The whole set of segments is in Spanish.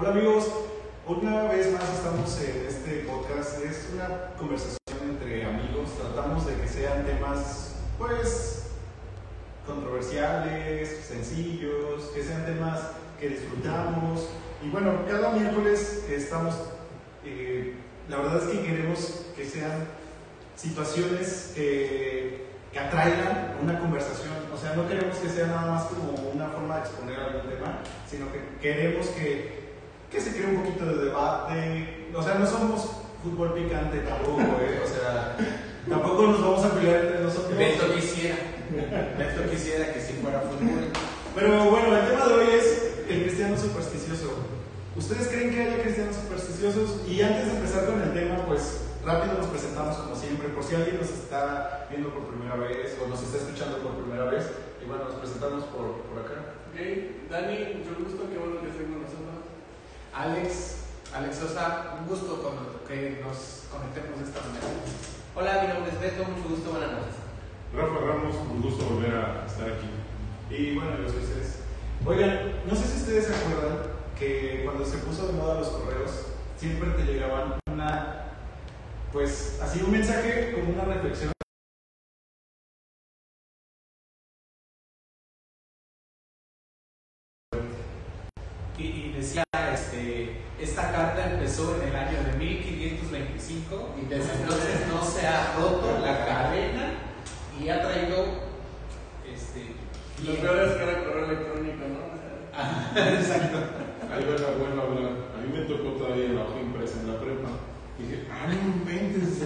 Hola amigos, una vez más estamos en este podcast. Es una conversación entre amigos. Tratamos de que sean temas, pues, controversiales, sencillos, que sean temas que disfrutamos. Y bueno, cada miércoles estamos, eh, la verdad es que queremos que sean situaciones que, que atraigan una conversación. O sea, no queremos que sea nada más como una forma de exponer algún tema, sino que queremos que, que se cree un poquito de debate. O sea, no somos fútbol picante tampoco, ¿eh? O sea, tampoco nos vamos a pelear entre nosotros. Beto quisiera, Beto quisiera que si fuera fútbol. Pero bueno, el tema de hoy es el cristiano supersticioso. ¿Ustedes creen que haya cristianos supersticiosos? Y antes de empezar con el tema, pues rápido nos presentamos como siempre, por si alguien nos está viendo por primera vez o nos está escuchando por primera vez. Y bueno, nos presentamos por, por acá. Ok, Dani, mucho gusto, qué bueno que estés con nosotros. Alex, Alex Sosa, un gusto que nos conectemos de esta manera. Hola, mi nombre es Beto, mucho gusto, buenas noches. Rafa Ramos, un gusto volver a estar aquí. Y bueno, yo soy Cés. Oigan, no sé si ustedes se acuerdan que cuando se puso de moda los correos, siempre te llegaban una, pues así un mensaje con una reflexión. Decía, este, esta carta empezó en el año de 1525 y desde entonces no se ha roto la cadena y ha traído, este, Lo peor es que era correo electrónico, ¿no? Ajá, Exacto. Ahí va la buena hablar. A mí me tocó todavía la hoja impresa en la prepa. Y dije, ah, no inventes,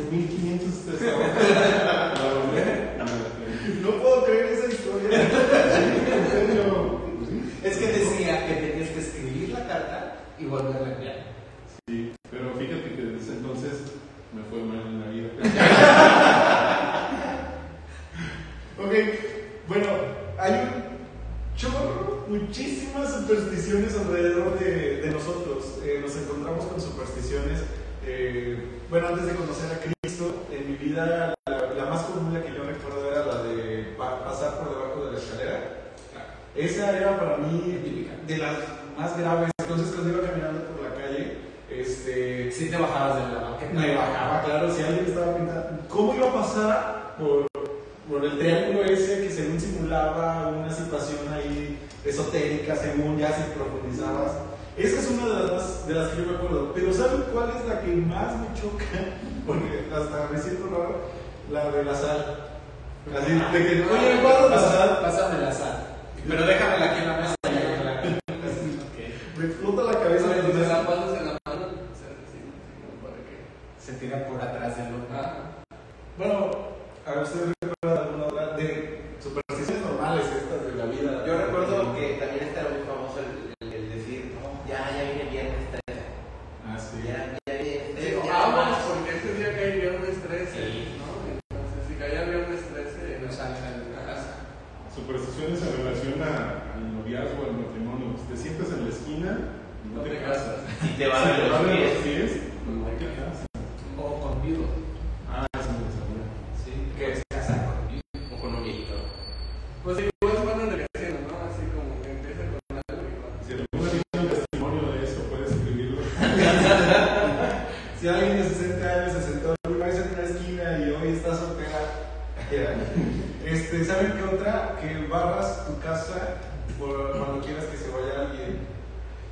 ¿saben qué otra? Que barras tu casa por cuando quieras que se vaya alguien.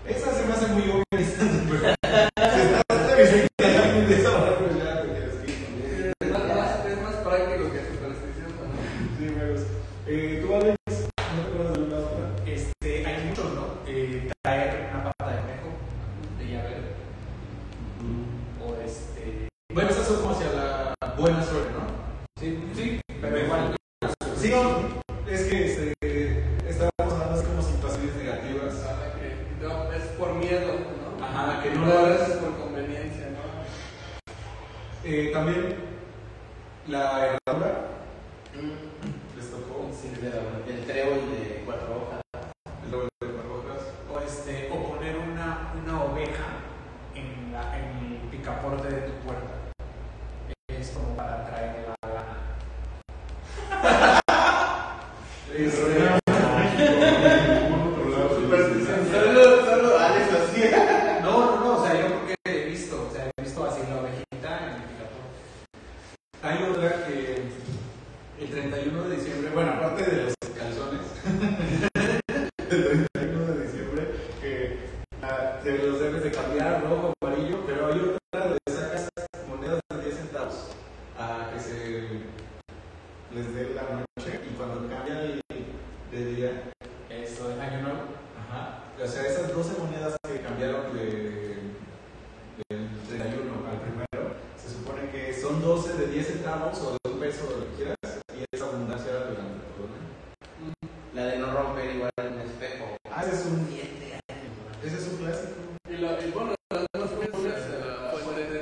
Esa se me hace muy obvia. y está súper- Si estás de visita y alguien de esa hora, pues ya te tienes que ir. Es más, más- es más práctico que supersticioso, ¿no? Sí, me gusta. Eh, ¿Tú, Alex, no te acuerdas de alguna otra? Este, hay muchos, ¿no? Eh, traer una pata de conejo de llavero. O este. Bueno, esas son como hacia la buena suerte, ¿no? Sí, sí, pero igual. Sí, no, es que este, estábamos hablando así como situaciones negativas. Ah, que no, es por miedo, ¿no? Ajá, que no no lo lo hagas. haces por conveniencia, ¿no? Eh, también la herradura les tocó Sí, de la- el trébol de cuatro hojas. el doble de hojas. O, este, o poner una, una oveja en, la, en el picaporte de tu puerta. Es como para atraer la lana. Este, En ningún otro lado. Superstición. Solo, solo Alex lo hacía. el 31 de diciembre que ah, te los debes de cambiar rojo, amarillo, pero hay otra donde sacas monedas de 10 centavos a que se les dé la noche y cuando cambia el- de día, Eso es año nuevo. ajá, o sea, esas 12 monedas que cambiaron de, del 31 al primero, se supone que son 12 de 10 centavos o de un peso, lo que quieras, y esa abundancia era el año. La de no romper igual un espejo. Ah, ese es un, años. ese es un clásico. Y, la, y bueno, las dos la fuente de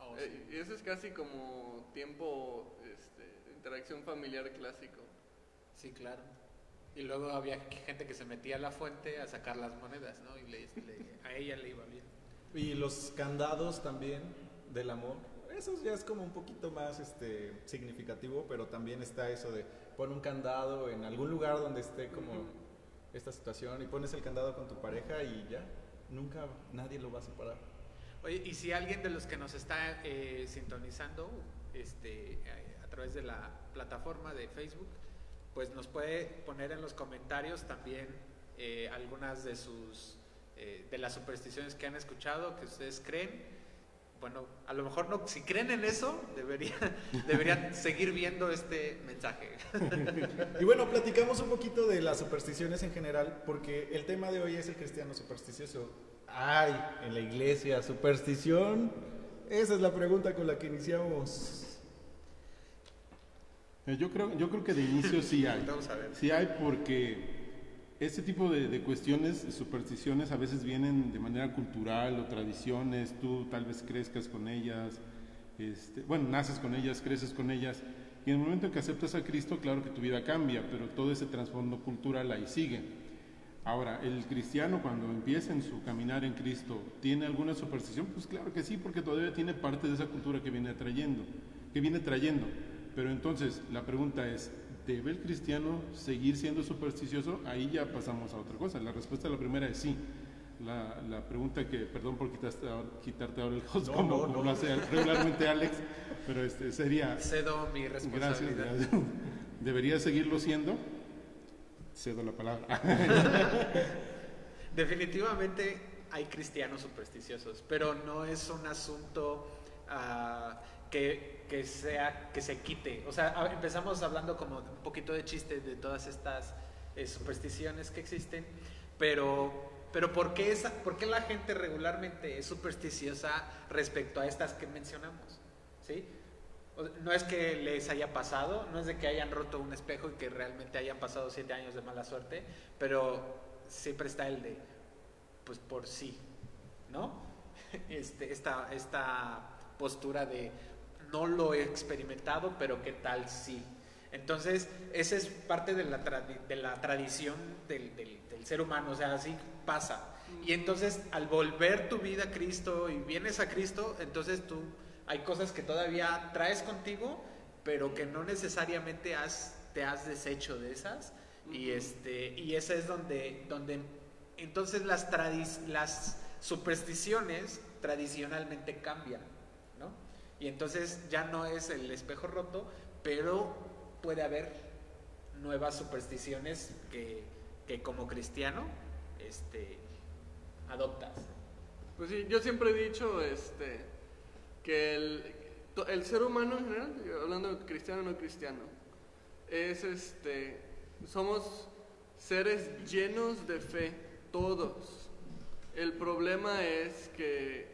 Oh, Eh, Y eso es casi como tiempo, este, de interacción familiar clásico. Sí, claro. Y luego había gente que se metía a la fuente a sacar las monedas, ¿no? Y le- le- a ella le iba bien. Y los candados también del amor. Eso ya es como un poquito más este, significativo, pero también está eso de pon un candado en algún lugar donde esté como esta situación y pones el candado con tu pareja y ya, nunca nadie lo va a separar. Oye, y si alguien de los que nos está eh, sintonizando este, eh, a través de la plataforma de Facebook, pues nos puede poner en los comentarios también eh, algunas de sus eh, de las supersticiones que han escuchado, que ustedes creen. Bueno, a lo mejor no, si creen en eso, deberían, deberían seguir viendo este mensaje. Y bueno, platicamos un poquito de las supersticiones en general, porque el tema de hoy es el cristiano supersticioso. Ay, en la iglesia, superstición. Esa es la pregunta con la que iniciamos. Eh, Yo creo, yo creo que de inicio sí hay. Vamos a ver. Sí hay porque este tipo de, de cuestiones, supersticiones, a veces vienen de manera cultural o tradiciones, tú tal vez crezcas con ellas, este, bueno, naces con ellas, creces con ellas, y en el momento en que aceptas a Cristo, claro que tu vida cambia, pero todo ese trasfondo cultural ahí sigue. Ahora, el cristiano cuando empieza en su caminar en Cristo, ¿tiene alguna superstición? Pues claro que sí, porque todavía tiene parte de esa cultura que viene trayendo, que viene trayendo. Pero entonces, la pregunta es, ¿debe el cristiano seguir siendo supersticioso? Ahí ya pasamos a otra cosa. La respuesta a la primera es sí. La, la pregunta que, perdón por quitaste quitarte ahora el host, No, como, no, como no. lo hace regularmente Alex, pero este sería, Cedo mi responsabilidad. gracias. ¿debería seguirlo siendo? Cedo la palabra. Definitivamente hay cristianos supersticiosos, pero no es un asunto ah, que, sea que se quite. O sea, empezamos hablando como un poquito de chiste de todas estas eh, supersticiones que existen, pero, pero ¿por, qué esa, ¿por la gente regularmente es supersticiosa respecto a estas que mencionamos? ¿Sí? No es que les haya pasado, no es de que hayan roto un espejo y que realmente hayan pasado siete años de mala suerte, pero siempre está el de, pues por sí, ¿no? Este, esta, esta postura de no lo he experimentado, pero qué tal sí. Entonces, esa es parte de la, tradi- de la tradición del, del- del ser humano, o sea, así pasa. Y entonces, al volver tu vida a Cristo y vienes a Cristo, entonces tú hay cosas que todavía traes contigo, pero que no necesariamente has, te has deshecho de esas. Y, este, y esa es donde, donde entonces las, supersticiones tradicionalmente cambian. Y entonces ya no es el espejo roto, pero puede haber nuevas supersticiones que, que como cristiano este, adoptas. Pues sí, yo siempre he dicho este, que el, el ser humano en general, hablando de cristiano o no cristiano, es este, somos seres llenos de fe, todos. El problema es que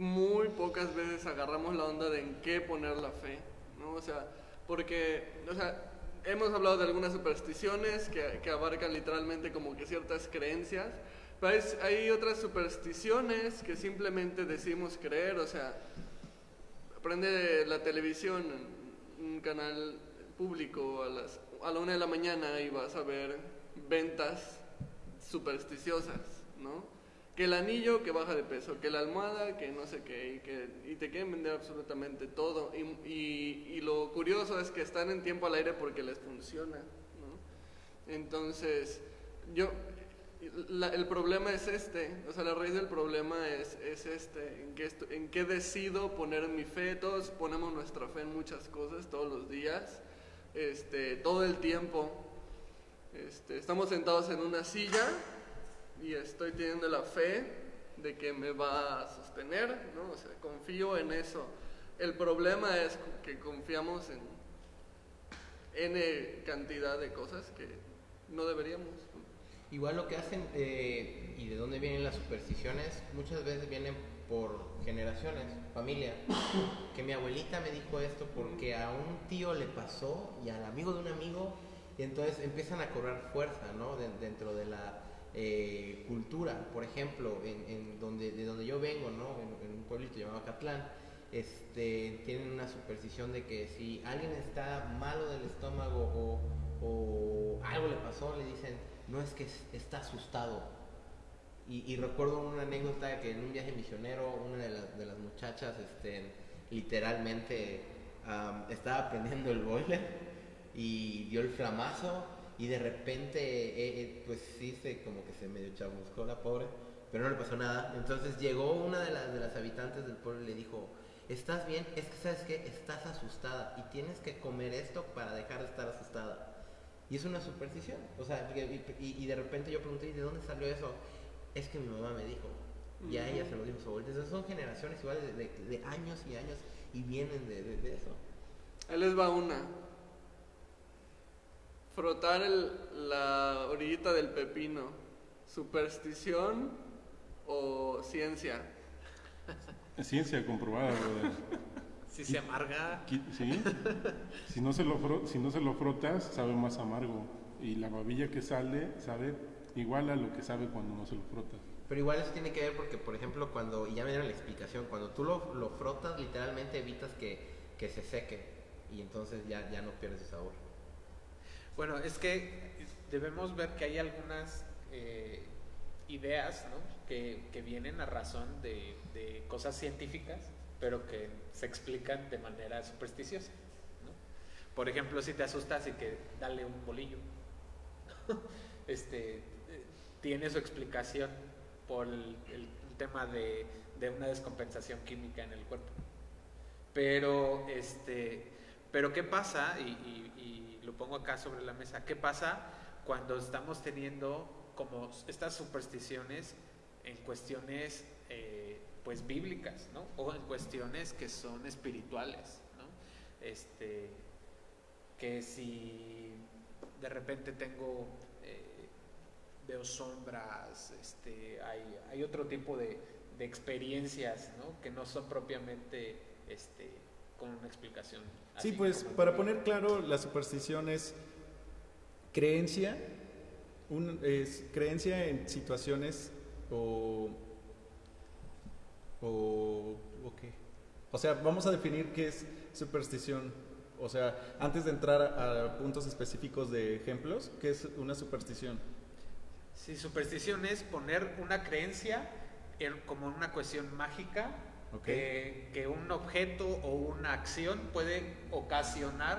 muy pocas veces agarramos la onda de en qué poner la fe, ¿no? O sea, porque, o sea, hemos hablado de algunas supersticiones que, que abarcan literalmente como que ciertas creencias, pero hay, hay otras supersticiones que simplemente decimos creer, o sea, prende la televisión, un canal público a, las, a la una de la mañana y vas a ver ventas supersticiosas, ¿no? Que el anillo que baja de peso, que la almohada que no sé qué, y, que, y te quieren vender absolutamente todo. Y, y- y lo curioso es que están en tiempo al aire porque les funciona. Entonces, yo, el problema es este, o sea, la raíz del problema es, es este, en qué, en qué decido poner mi fe, todos ponemos nuestra fe en muchas cosas todos los días, este, todo el tiempo. Este, estamos sentados en una silla y estoy teniendo la fe de que me va a sostener, ¿no? O sea, confío en eso. El problema es que confiamos en N cantidad de cosas que no deberíamos. Igual lo que hacen eh, y de dónde vienen las supersticiones, muchas veces vienen por generaciones, familia. Que mi abuelita me dijo esto porque a un tío le pasó y al amigo de un amigo, y entonces empiezan a cobrar fuerza, ¿no? De- dentro de la eh, cultura. Por ejemplo, en, donde, de donde yo vengo, ¿no? En, en un pueblito llamado Catlán, este, tienen una superstición de que si alguien está malo del estómago o, algo le pasó, le dicen, no es que es- está asustado. Y, recuerdo una anécdota que en un viaje misionero, una de, las- de muchachas este, literalmente estaba prendiendo el boiler y dio el flamazo y de repente, eh, eh, pues sí, se, como que se medio chamuscó la pobre, pero no le pasó nada. Entonces llegó una de las, de las habitantes del pueblo y le dijo, ¿estás bien? Es que, ¿sabes qué? Estás asustada y tienes que comer esto para dejar de estar asustada. Y es una superstición. O sea, y, de repente yo pregunté, ¿y de dónde salió eso? Es que mi mamá me dijo. Y a ella se lo dijo su abuelita. Entonces son generaciones igual de, de- años y años y vienen de, de- de eso. Ahí les va una. Frotar el- la orillita del pepino. ¿Superstición o ciencia? Ciencia comprobada, brother. Si se amarga, ¿Sí? Si no, se lo fro- si no se lo frotas, sabe más amargo. Y la babilla que sale sabe igual a lo que sabe cuando no se lo frotas. Pero igual eso tiene que ver porque, por ejemplo, cuando, y ya me dieron la explicación, cuando tú lo, lo frotas, literalmente evitas que, que se seque y entonces ya, ya no pierde su sabor. Bueno, es que debemos ver que hay algunas eh, ideas ¿no? que, vienen a razón de, cosas científicas, pero que se explican de manera supersticiosa. ¿no? Por ejemplo, si te asustas y que dale un bolillo, este, tiene su explicación por el, tema de, de una descompensación química en el cuerpo. Pero, este, pero ¿qué pasa? Y, y- y lo pongo acá sobre la mesa. ¿Qué pasa cuando estamos teniendo como estas supersticiones en cuestiones eh, pues bíblicas, ¿no? O en cuestiones que son espirituales, ¿no? Este, que si de repente tengo eh, veo sombras, este, hay, otro tipo de, de experiencias, ¿no? Que no son propiamente este, con una explicación. Sí, pues para poner claro, la superstición es creencia, un- es creencia en situaciones o, o, o qué. O sea, vamos a definir qué es superstición. O sea, antes de entrar a, a puntos específicos de ejemplos, ¿qué es una superstición? Sí, superstición es poner una creencia en- como una cuestión mágica Que, que un objeto o una acción puede ocasionar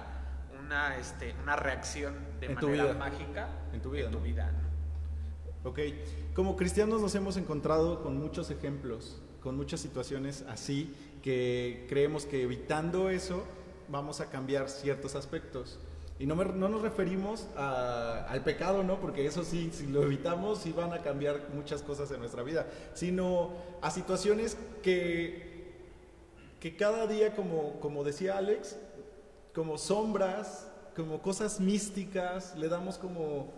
una, este, una reacción de En tu manera vida. mágica En tu vida, ¿no? vida, ¿no? Ok, como cristianos nos hemos encontrado con muchos ejemplos, con muchas situaciones así, que creemos que evitando eso vamos a cambiar ciertos aspectos. Y no, me- no nos referimos a- al pecado, ¿no? Porque eso sí, si lo evitamos, sí van a cambiar muchas cosas en nuestra vida, sino a situaciones que, que cada día, como, como decía Alex, como sombras, como cosas místicas, le damos como,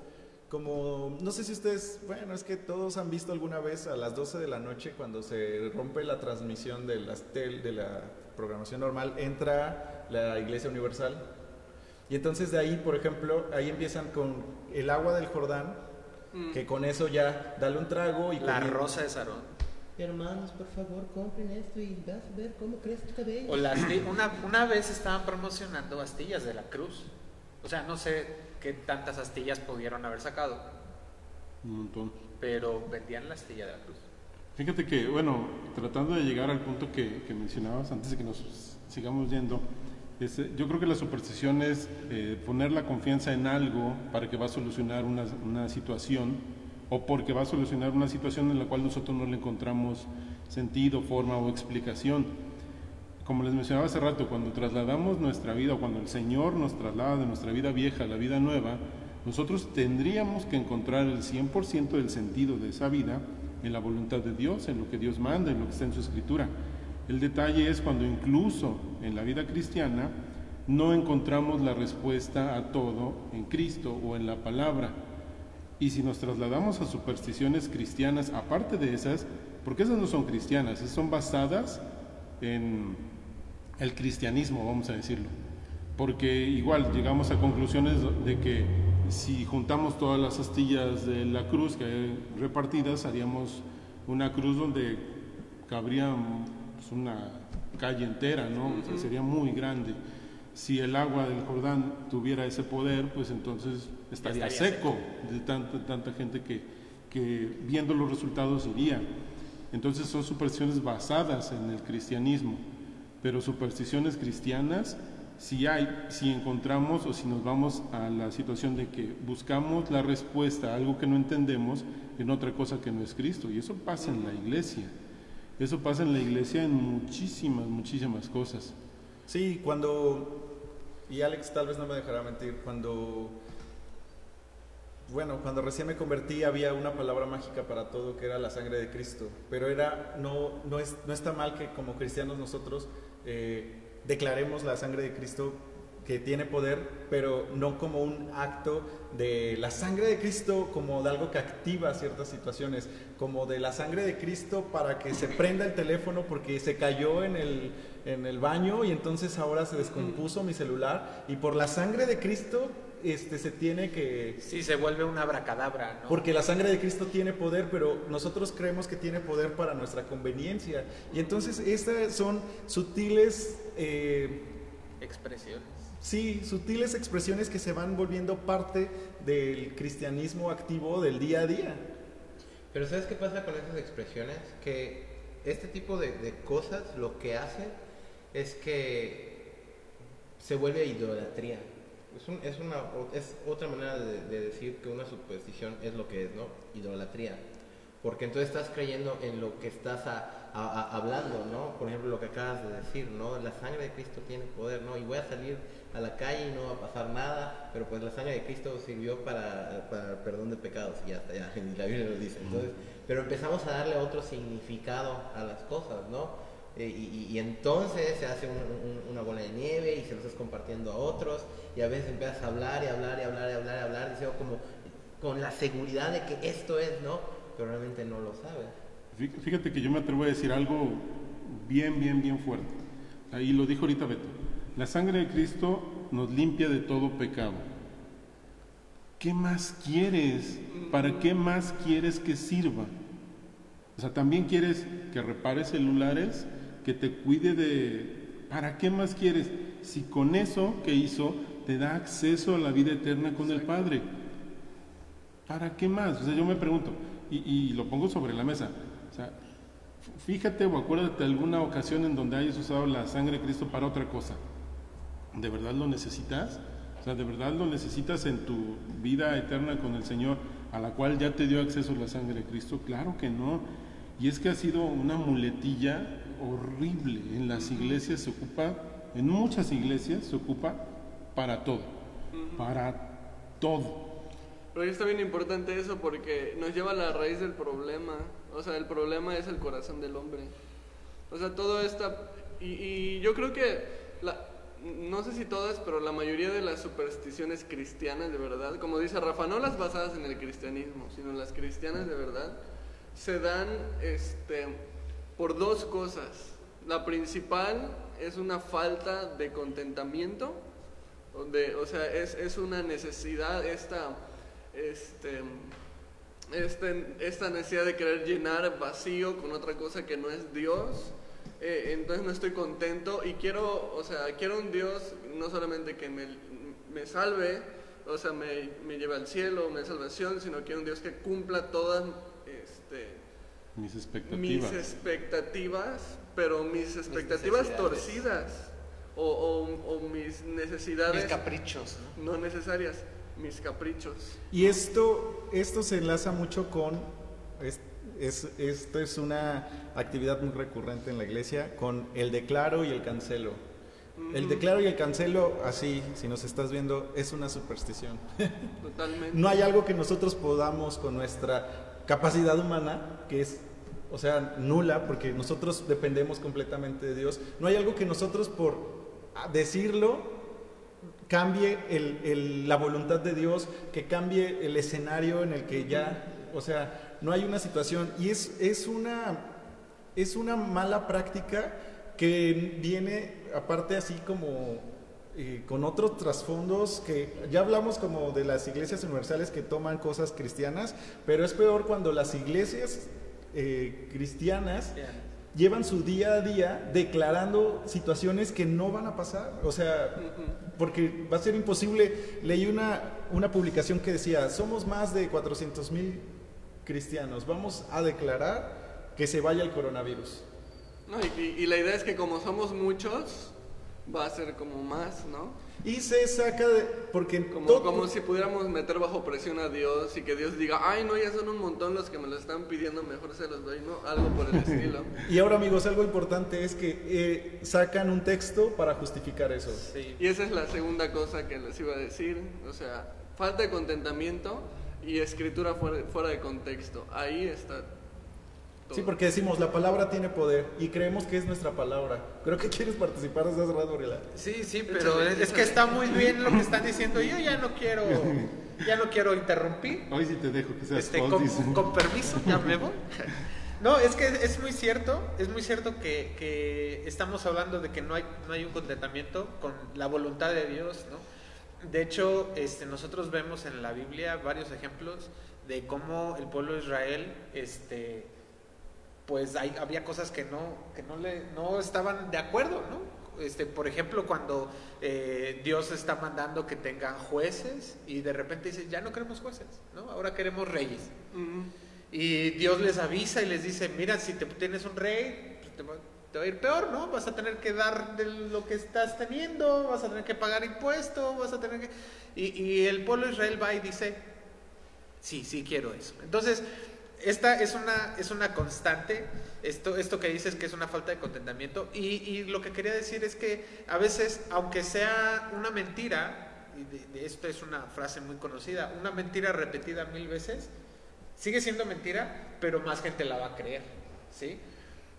como, no sé si ustedes, bueno, es que todos han visto alguna vez a las 12 de la noche cuando se rompe la transmisión de, las tel, de la programación normal, entra la Iglesia Universal. Y entonces de ahí, por ejemplo, ahí empiezan con el agua del Jordán, que con eso ya dale un trago y La rosa de Sarón. Hermanos, por favor, compren esto y vas a ver cómo crece tu cabello. O las una, una vez estaban promocionando astillas de la cruz. O sea, no sé qué tantas astillas pudieron haber sacado, Un montón. pero vendían la astilla de la cruz. Fíjate que, bueno, tratando de llegar al punto que, que mencionabas antes de que nos sigamos yendo, eh, yo creo que la superstición es eh, poner la confianza en algo para que va a solucionar una, una situación o porque va a solucionar una situación en la cual nosotros no le encontramos sentido, forma o explicación. como les mencionaba hace rato, cuando trasladamos nuestra vida, o cuando el Señor nos traslada de nuestra vida vieja a la vida nueva, nosotros tendríamos que encontrar el 100% del sentido de esa vida en la voluntad de Dios, en lo que Dios manda, en lo que está en su escritura. El detalle es cuando incluso en la vida cristiana no encontramos la respuesta a todo en Cristo o en la palabra. Y si nos trasladamos a supersticiones cristianas, aparte de esas, porque esas no son cristianas, esas son basadas en el cristianismo, vamos a decirlo. Porque igual llegamos a conclusiones de que si juntamos todas las astillas de la cruz que hay repartidas, haríamos una cruz donde cabría pues, una calle entera, ¿no? O sea, sería muy grande. Si el agua del Jordán tuviera ese poder, pues entonces estaría, Estaría seco, de tanta, tanta gente que, que viendo los resultados iría. Entonces son supersticiones basadas en el cristianismo, pero supersticiones cristianas si hay, si encontramos o si nos vamos a la situación de que buscamos la respuesta a algo que no entendemos en otra cosa que no es Cristo. Y eso pasa en la iglesia. Eso pasa en la iglesia en muchísimas, muchísimas cosas. Sí, cuando, y Alex tal vez no me dejará mentir, cuando, bueno, cuando recién me convertí había una palabra mágica para todo que era la sangre de Cristo, pero era, no, no, es, no está mal que como cristianos nosotros eh, declaremos la sangre de Cristo que tiene poder, pero no como un acto de la sangre de Cristo como de algo que activa ciertas situaciones, como de la sangre de Cristo para que se prenda el teléfono porque se cayó en el, en el baño y entonces ahora se descompuso mi celular y por la sangre de Cristo este, se tiene que... Sí, se vuelve una abracadabra, ¿no? Porque la sangre de Cristo tiene poder, pero nosotros creemos que tiene poder para nuestra conveniencia. Y entonces estas son sutiles... eh, Expresiones. Sí, sutiles expresiones que se van volviendo parte del cristianismo activo del día a día. Pero ¿sabes qué pasa con esas expresiones? Que este tipo de, de cosas lo que hace es que se vuelve idolatría. Es, un- es una, es otra manera de, de decir que una superstición es lo que es, ¿no? Idolatría. Porque entonces estás creyendo en lo que estás a- hablando, ¿no? Por ejemplo, lo que acabas de decir, ¿no? La sangre de Cristo tiene poder, ¿no? Y voy a salir a la calle y no va a pasar nada, pero pues la sangre de Cristo sirvió para, para el perdón de pecados y ya está, ya, y la Biblia lo dice. Entonces, pero empezamos a darle otro significado a las cosas, ¿no? Eh, y, y- y entonces se hace un- un- una bola de nieve y se lo estás compartiendo a otros y a veces empiezas a hablar y hablar y hablar y hablar y hablar diciendo como con la seguridad de que esto es, ¿no? Pero realmente no lo sabes. Fí- Fíjate que yo me atrevo a decir algo bien, bien, bien fuerte. Ahí lo dijo ahorita Beto. La sangre de Cristo nos limpia de todo pecado. ¿Qué más quieres? ¿Para qué más quieres que sirva? O sea, también quieres que repare celulares, que te cuide de... ¿Para qué más quieres? Si con eso que hizo te da acceso a la vida eterna con el Padre. ¿Para qué más? O sea, yo me pregunto, y, y lo pongo sobre la mesa. O sea, fíjate o acuérdate de alguna ocasión en donde hayas usado la sangre de Cristo para otra cosa. ¿De verdad lo necesitas? O sea, ¿de verdad lo necesitas en tu vida eterna con el Señor, a la cual ya te dio acceso la sangre de Cristo? Claro que no. Y es que ha sido una muletilla horrible. En las iglesias se ocupa, en muchas iglesias se ocupa para todo. Para todo. Pero está bien importante eso porque nos lleva a la raíz del problema. O sea, el problema es el corazón del hombre. O sea, todo esta... Y, y yo creo que, la, no sé si todas, pero la mayoría de las supersticiones cristianas de verdad, como dice Rafa, no las basadas en el cristianismo, sino las cristianas de verdad, se dan este, por dos cosas. La principal es una falta de contentamiento, o sea, es, es una necesidad, esta, este, este- esta necesidad de querer llenar vacío con otra cosa que no es Dios. Eh, entonces no estoy contento y quiero, o sea, quiero un Dios no solamente que me, me salve, o sea, me, me lleve al cielo, me dé salvación, sino quiero un Dios que cumpla todas este, Mis mis expectativas. expectativas, pero mis expectativas torcidas o, o- o mis necesidades Mis caprichos, ¿no? no necesarias, mis caprichos. Y esto, esto se enlaza mucho con Es, esto es una actividad muy recurrente en la iglesia con el declaro y el cancelo. El declaro y el cancelo, así, si nos estás viendo, es una superstición. Totalmente. No hay algo que nosotros podamos con nuestra capacidad humana, que es, o sea, nula, porque nosotros dependemos completamente de Dios. No hay algo que nosotros por decirlo cambie el- el- la voluntad de Dios, que cambie el escenario en el que ya, o sea, no hay una situación. Y es, es, una, es una mala práctica que viene aparte así como eh, con otros trasfondos que ya hablamos como de las iglesias universales que toman cosas cristianas, pero es peor cuando las iglesias eh, cristianas llevan su día a día declarando situaciones que no van a pasar. O sea, porque va a ser imposible. Leí una, una publicación que decía, somos más de 400 mil cristianos, vamos a declarar que se vaya el coronavirus. No, y, y- la idea es que como somos muchos, va a ser como más, ¿no? Y se saca de... Porque Como, todo- como si pudiéramos meter bajo presión a Dios y que Dios diga, ay, no, ya son un montón los que me lo están pidiendo, mejor se los doy, ¿no? Algo por el estilo. Y ahora amigos, algo importante es que eh, sacan un texto para justificar eso. Sí. Y esa es la segunda cosa que les iba a decir, o sea, falta de contentamiento y escritura fuera, fuera de contexto. Ahí está. todo. Sí, porque decimos, la palabra tiene poder y creemos que es nuestra palabra. Creo que quieres participar desde hace rato, Gabriela. Sí, sí, pero Échale, es, es que está muy bien lo que están diciendo. Yo ya no quiero, ya no quiero interrumpir. Hoy sí te dejo que seas Este, con, con permiso, ya me voy. No, es que es muy cierto, es muy cierto que, que estamos hablando de que no hay, no hay un contentamiento con la voluntad de Dios, ¿no? De hecho, este, nosotros vemos en la Biblia varios ejemplos de cómo el pueblo de Israel, este, pues hay- había cosas que no, que no, le, no estaban de acuerdo, ¿no? Este, por ejemplo, cuando eh, Dios está mandando que tengan jueces y de repente dice, ya no queremos jueces, ¿no? Ahora queremos reyes. Y Dios les avisa y les dice, mira, si te tienes un rey, pues te, va, te va a ir peor, ¿no? Vas a tener que dar de lo que estás teniendo, vas a tener que pagar impuestos, vas a tener que... Y, el pueblo de Israel va y dice, sí, sí quiero eso. Entonces, esta es una, es una constante, esto, esto que dices que es una falta de contentamiento. Y, lo que quería decir es que a veces, aunque sea una mentira, y esto es una frase muy conocida, una mentira repetida mil veces, sigue siendo mentira, pero más gente la va a creer, ¿sí?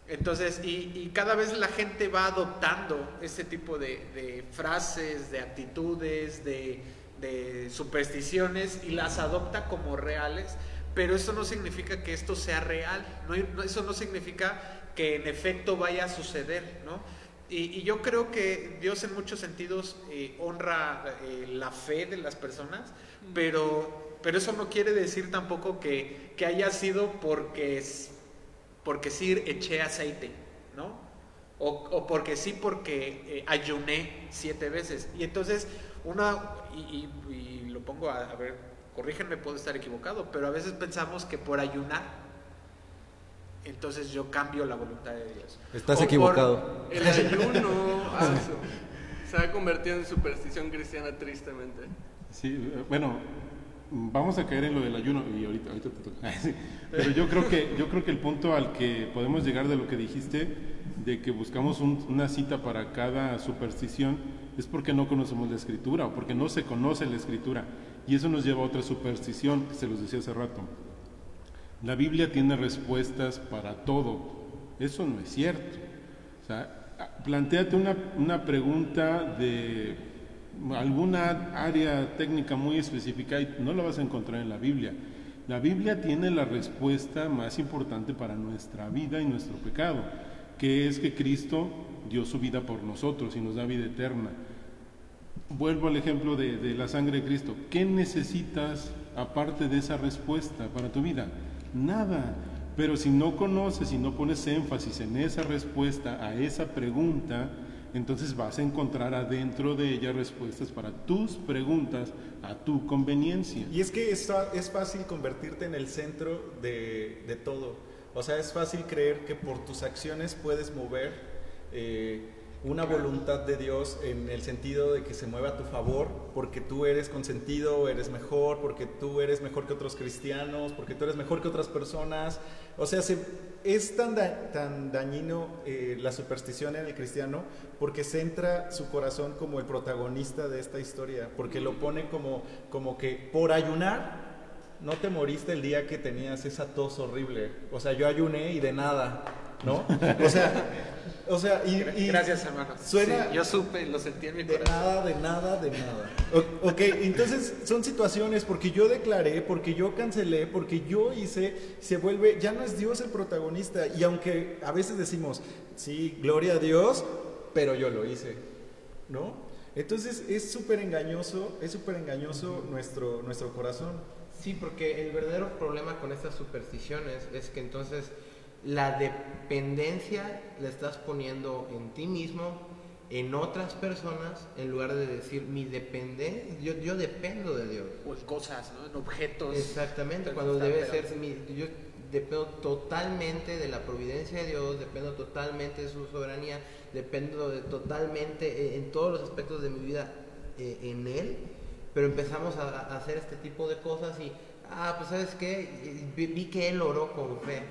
Entonces, y, y cada vez la gente va adoptando este tipo de, de frases, de actitudes, de, de supersticiones y las adopta como reales, pero eso no significa que esto sea real, no, no- eso no significa que en efecto vaya a suceder, ¿no? Y, y yo creo que Dios en muchos sentidos eh, honra eh, la fe de las personas, pero, pero eso no quiere decir tampoco que, que haya sido porque, es- porque sí eché aceite, ¿no? O, o porque sí porque eh, ayuné siete veces. Y entonces, una, y, y- y lo pongo a, a ver, corrígenme, puedo estar equivocado, pero a veces pensamos que por ayunar, entonces yo cambio la voluntad de Dios. Estás O equivocado. El ayuno ah, eso, se ha convertido en superstición cristiana tristemente. Sí, eh, bueno, vamos a caer en lo del ayuno y ahorita, ahorita te toca. Pero yo creo que yo creo que el punto al que podemos llegar de lo que dijiste, de que buscamos un- una cita para cada superstición, es porque no conocemos la escritura o porque no se conoce la escritura. Y eso nos lleva a otra superstición que se los decía hace rato. La Biblia tiene respuestas para todo. Eso no es cierto. O sea, plantéate una, una pregunta de alguna área técnica muy específica y no la vas a encontrar en la Biblia. La Biblia tiene la respuesta más importante para nuestra vida y nuestro pecado, que es que Cristo dio su vida por nosotros y nos da vida eterna. Vuelvo al ejemplo de, de la sangre de Cristo. ¿Qué necesitas aparte de esa respuesta para tu vida? Nada. Pero si no conoces y no pones énfasis en esa respuesta a esa pregunta, entonces vas a encontrar adentro de ella respuestas para tus preguntas a tu conveniencia. Y es que es, es fácil convertirte en el centro de, de todo. O sea, es fácil creer que por tus acciones puedes mover eh, una voluntad de Dios en el sentido de que se mueva a tu favor, porque tú eres consentido, eres mejor, porque tú eres mejor que otros cristianos, porque tú eres mejor que otras personas. O sea, se, es tan, tan dañino eh, la superstición en el cristiano porque centra su corazón como el protagonista de esta historia, porque lo pone como, como que por ayunar no te moriste el día que tenías esa tos horrible. O sea, yo ayuné y de nada, ¿no? O sea, o sea, y, y Gracias, hermano. Suena Sí, yo supe, lo sentí en mi de corazón. nada, de nada, de nada. O- ok, entonces son situaciones porque yo declaré, porque yo cancelé, porque yo hice, se vuelve, ya no es Dios el protagonista. Y aunque a veces decimos, sí, gloria a Dios, pero yo lo hice, ¿no? Entonces es súper engañoso, es súper engañoso nuestro, nuestro corazón. Sí, porque el verdadero problema con estas supersticiones es que entonces la dependencia la estás poniendo en ti mismo, en otras personas, en lugar de decir mi dependencia, yo, yo dependo de Dios. O en cosas, ¿no? En objetos. Exactamente, cuando debe ser, mi- yo dependo totalmente de la providencia de Dios, dependo totalmente de su soberanía, dependo de, totalmente eh, en todos los aspectos de mi vida eh, en Él, pero empezamos a, a hacer este tipo de cosas y, ah, pues sabes qué, vi, vi que Él oró con fe.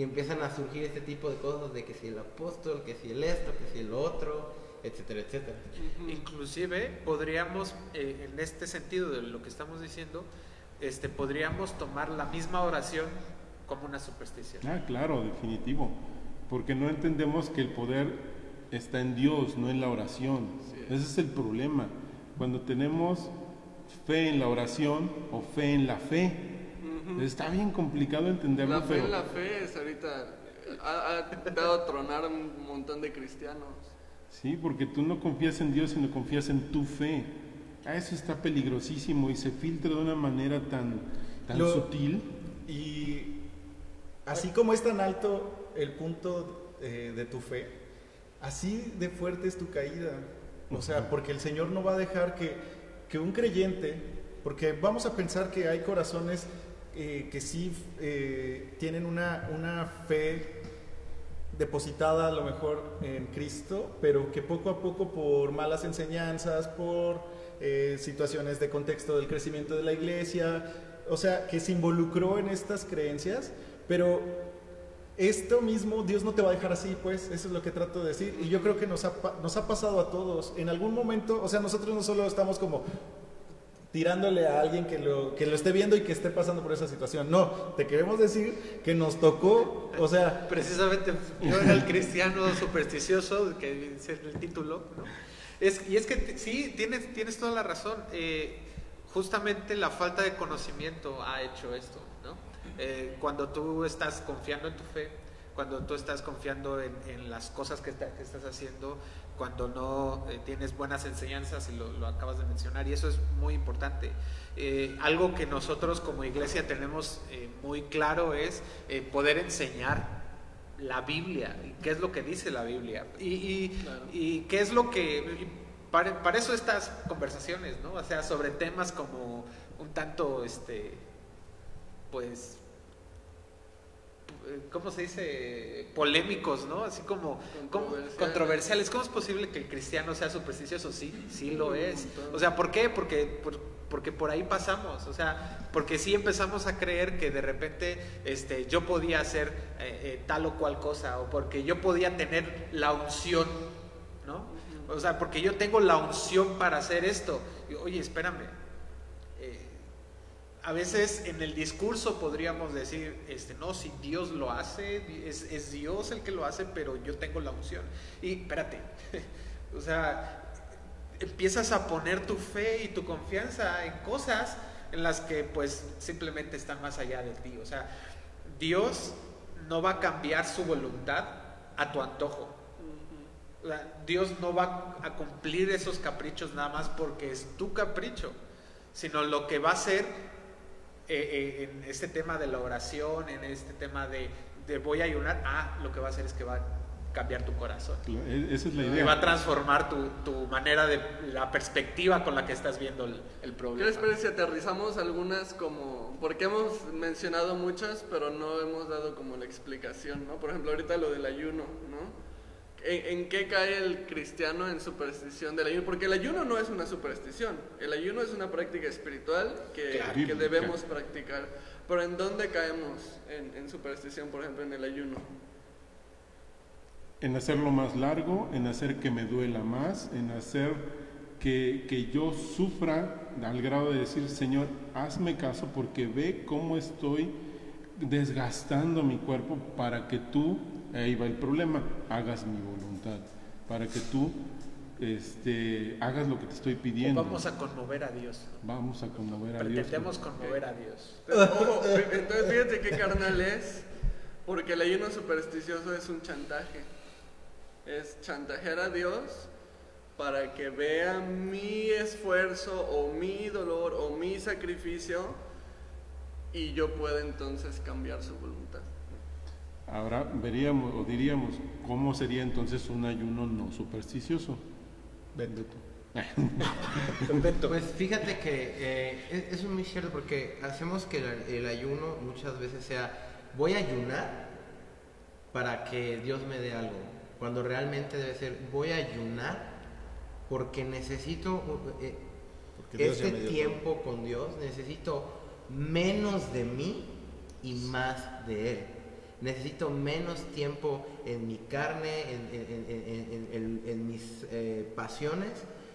Y empiezan a surgir este tipo de cosas de que si el apóstol, que si el esto, que si el otro, etcétera, etcétera. Inclusive podríamos, eh, en este sentido de lo que estamos diciendo, este, podríamos tomar la misma oración como una superstición. Ah, claro, definitivo. Porque no entendemos que el poder está en Dios, no en la oración. Ese es el problema. Cuando tenemos fe en la oración o fe en la fe, está bien complicado entenderlo, La fe pero en la fe es ahorita. Ha, ha dado a tronar a un montón de cristianos. sí, porque tú no confías en Dios, sino confías en tu fe. Ah, eso está peligrosísimo y se filtra de una manera tan, tan Lo- sutil. Y así como es tan alto el punto eh, de tu fe, así de fuerte es tu caída. O sea, porque el Señor no va a dejar que, que un creyente, porque vamos a pensar que hay corazones eh, que sí eh, tienen una, una fe depositada a lo mejor en Cristo, pero que poco a poco por malas enseñanzas, por eh, situaciones de contexto del crecimiento de la iglesia, o sea, que se involucró en estas creencias, pero esto mismo Dios no te va a dejar así, pues, eso es lo que trato de decir. Y yo creo que nos ha, nos ha pasado a todos. En algún momento, o sea, nosotros no solo estamos como tirándole a alguien que lo, que lo esté viendo y que esté pasando por esa situación. No, te queremos decir que nos tocó, o sea, Precisamente yo era el cristiano supersticioso, que dice el título. Es, y es que sí, tienes, tienes toda la razón. eh, justamente la falta de conocimiento ha hecho esto, ¿no? Eh, cuando tú estás confiando en tu fe, cuando tú estás confiando en, las cosas que, está- que estás haciendo, cuando no eh, tienes buenas enseñanzas, y lo, lo acabas de mencionar, y eso es muy importante. Eh, algo que nosotros como iglesia tenemos eh, muy claro es poder enseñar la Biblia, y qué es lo que dice la Biblia, y, y- Claro. y qué es lo que... Para, para eso estas conversaciones, ¿no? O sea, sobre temas como un tanto, este, pues, ¿cómo se dice? Polémicos, ¿no? Así como. Controversiales. controversiales. ¿Cómo es posible que el cristiano sea supersticioso? Sí, sí lo es. O sea, ¿por qué? Porque por, porque por ahí pasamos. O sea, porque sí empezamos a creer que de repente este, yo podía hacer eh, eh, tal o cual cosa, o porque yo podía tener la unción, ¿no? O sea, porque yo tengo la unción para hacer esto. Y, Oye, espérame. A veces en el discurso podríamos decir, este, no, si Dios lo hace, es, es Dios el que lo hace, pero yo tengo la unción. Y espérate, o sea, empiezas a poner tu fe y tu confianza en cosas en las que pues simplemente están más allá de ti. O sea, Dios no va a cambiar su voluntad a tu antojo. O sea, Dios no va a cumplir esos caprichos nada más porque es tu capricho, sino lo que va a hacer eh, eh, en este tema de la oración, en este tema de, de voy a ayunar, ah, lo que va a hacer es que va a cambiar tu corazón. E- Esa es la Y idea. va a transformar tu, tu manera de, la perspectiva con la que estás viendo el, el ¿Qué problema. les parece si aterrizamos algunas como... Porque hemos mencionado muchas, pero no hemos dado como la explicación, ¿no? Por ejemplo, ahorita lo del ayuno, ¿no? ¿En, en qué cae el cristiano en superstición del ayuno? Porque el ayuno no es una superstición, el ayuno es una práctica espiritual que, Claro. que Bíblica. debemos practicar. Pero ¿en dónde caemos en, en superstición, por ejemplo, en el ayuno? En hacerlo más largo, en hacer que me duela más, en hacer que, que yo sufra al grado de decir, Señor, hazme caso porque ve cómo estoy desgastando mi cuerpo para que tú, ahí va el problema, hagas mi voluntad, para que tú este, hagas lo que te estoy O pidiendo. vamos a conmover a Dios. Vamos a conmover a Dios. Pretendemos conmover a Dios. Entonces fíjate qué carnal es, porque el ayuno supersticioso es un chantaje. Es chantajear a Dios para que vea mi esfuerzo o mi dolor o mi sacrificio y yo pueda entonces cambiar su voluntad. Ahora veríamos o diríamos, ¿cómo sería entonces un ayuno no supersticioso? Beto. Pues fíjate que eh, es- eso es muy cierto porque hacemos que el, el ayuno muchas veces sea voy a ayunar para que Dios me dé algo, cuando realmente debe ser voy a ayunar porque necesito eh, Porque este tiempo con Dios, necesito menos de mí y más de Él. Necesito menos tiempo en mi carne, en, en- en- en- mis eh, pasiones,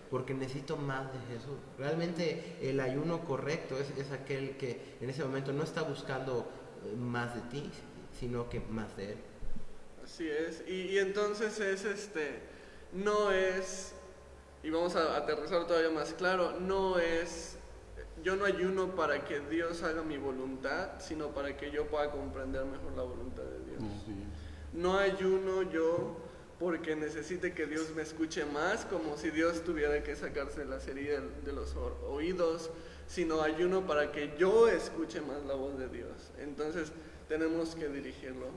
porque necesito más de Jesús. Realmente el ayuno correcto es, es aquel que en ese momento no está buscando eh, más de ti, sino que más de Él. Así es. Y, y entonces es este, no es, y vamos a aterrizar todavía más claro, no es, yo no ayuno para que Dios haga mi voluntad, sino para que yo pueda comprender mejor la voluntad de Dios. No ayuno yo porque necesite que Dios me escuche más, como si Dios tuviera que sacarse la heridas de los oídos, sino ayuno para que yo escuche más la voz de Dios. Entonces tenemos que dirigirlo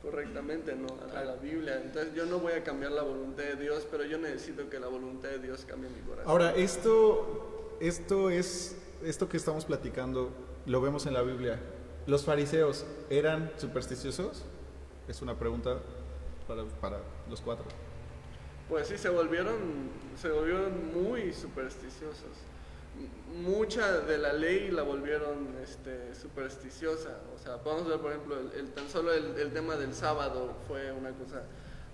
correctamente ¿no? a la Biblia. Entonces yo no voy a cambiar la voluntad de Dios, pero yo necesito que la voluntad de Dios cambie mi corazón. Ahora, esto, esto es, esto que estamos platicando, lo vemos en la Biblia. ¿Los fariseos eran supersticiosos? Es una pregunta para, para los cuatro. Pues sí, se volvieron, se volvieron muy supersticiosos. Mucha de la ley la volvieron este, supersticiosa. O sea, podemos ver, por ejemplo, el, el- tan solo el, el tema del sábado fue una cosa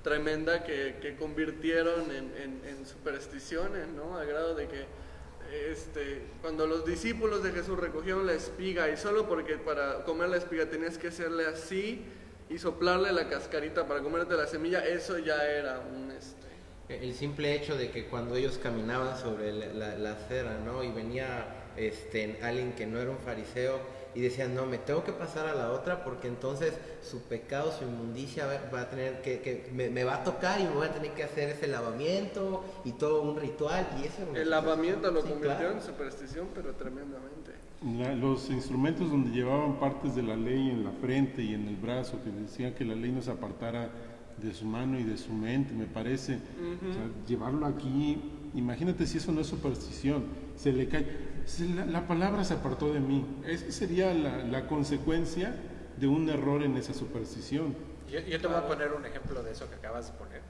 tremenda que, que convirtieron en, en- en supersticiones, ¿no? Al grado de que este, cuando los discípulos de Jesús recogieron la espiga y solo porque para comer la espiga tenías que hacerle así y soplarle la cascarita para comerte la semilla, eso ya era un... Este, El simple hecho de que cuando ellos caminaban sobre la, la- acera, ¿no? Y venía este, alguien que no era un fariseo y decían, no, me tengo que pasar a la otra porque entonces su pecado, su inmundicia va, a tener que, que me, me va a tocar y me voy a tener que hacer ese lavamiento y todo un ritual. Y eso El lavamiento lo Sí, convirtió claro. en superstición, pero tremendamente. La- los instrumentos donde llevaban partes de la ley en la frente y en el brazo, que decían que la ley nos apartara de su mano y de su mente, me parece. O sea, llevarlo aquí, imagínate si eso no es superstición, se le cae. La, la palabra se apartó de mí. Esa sería la, la consecuencia de un error en esa superstición. Yo, yo te voy a poner un ejemplo de eso que acabas de poner.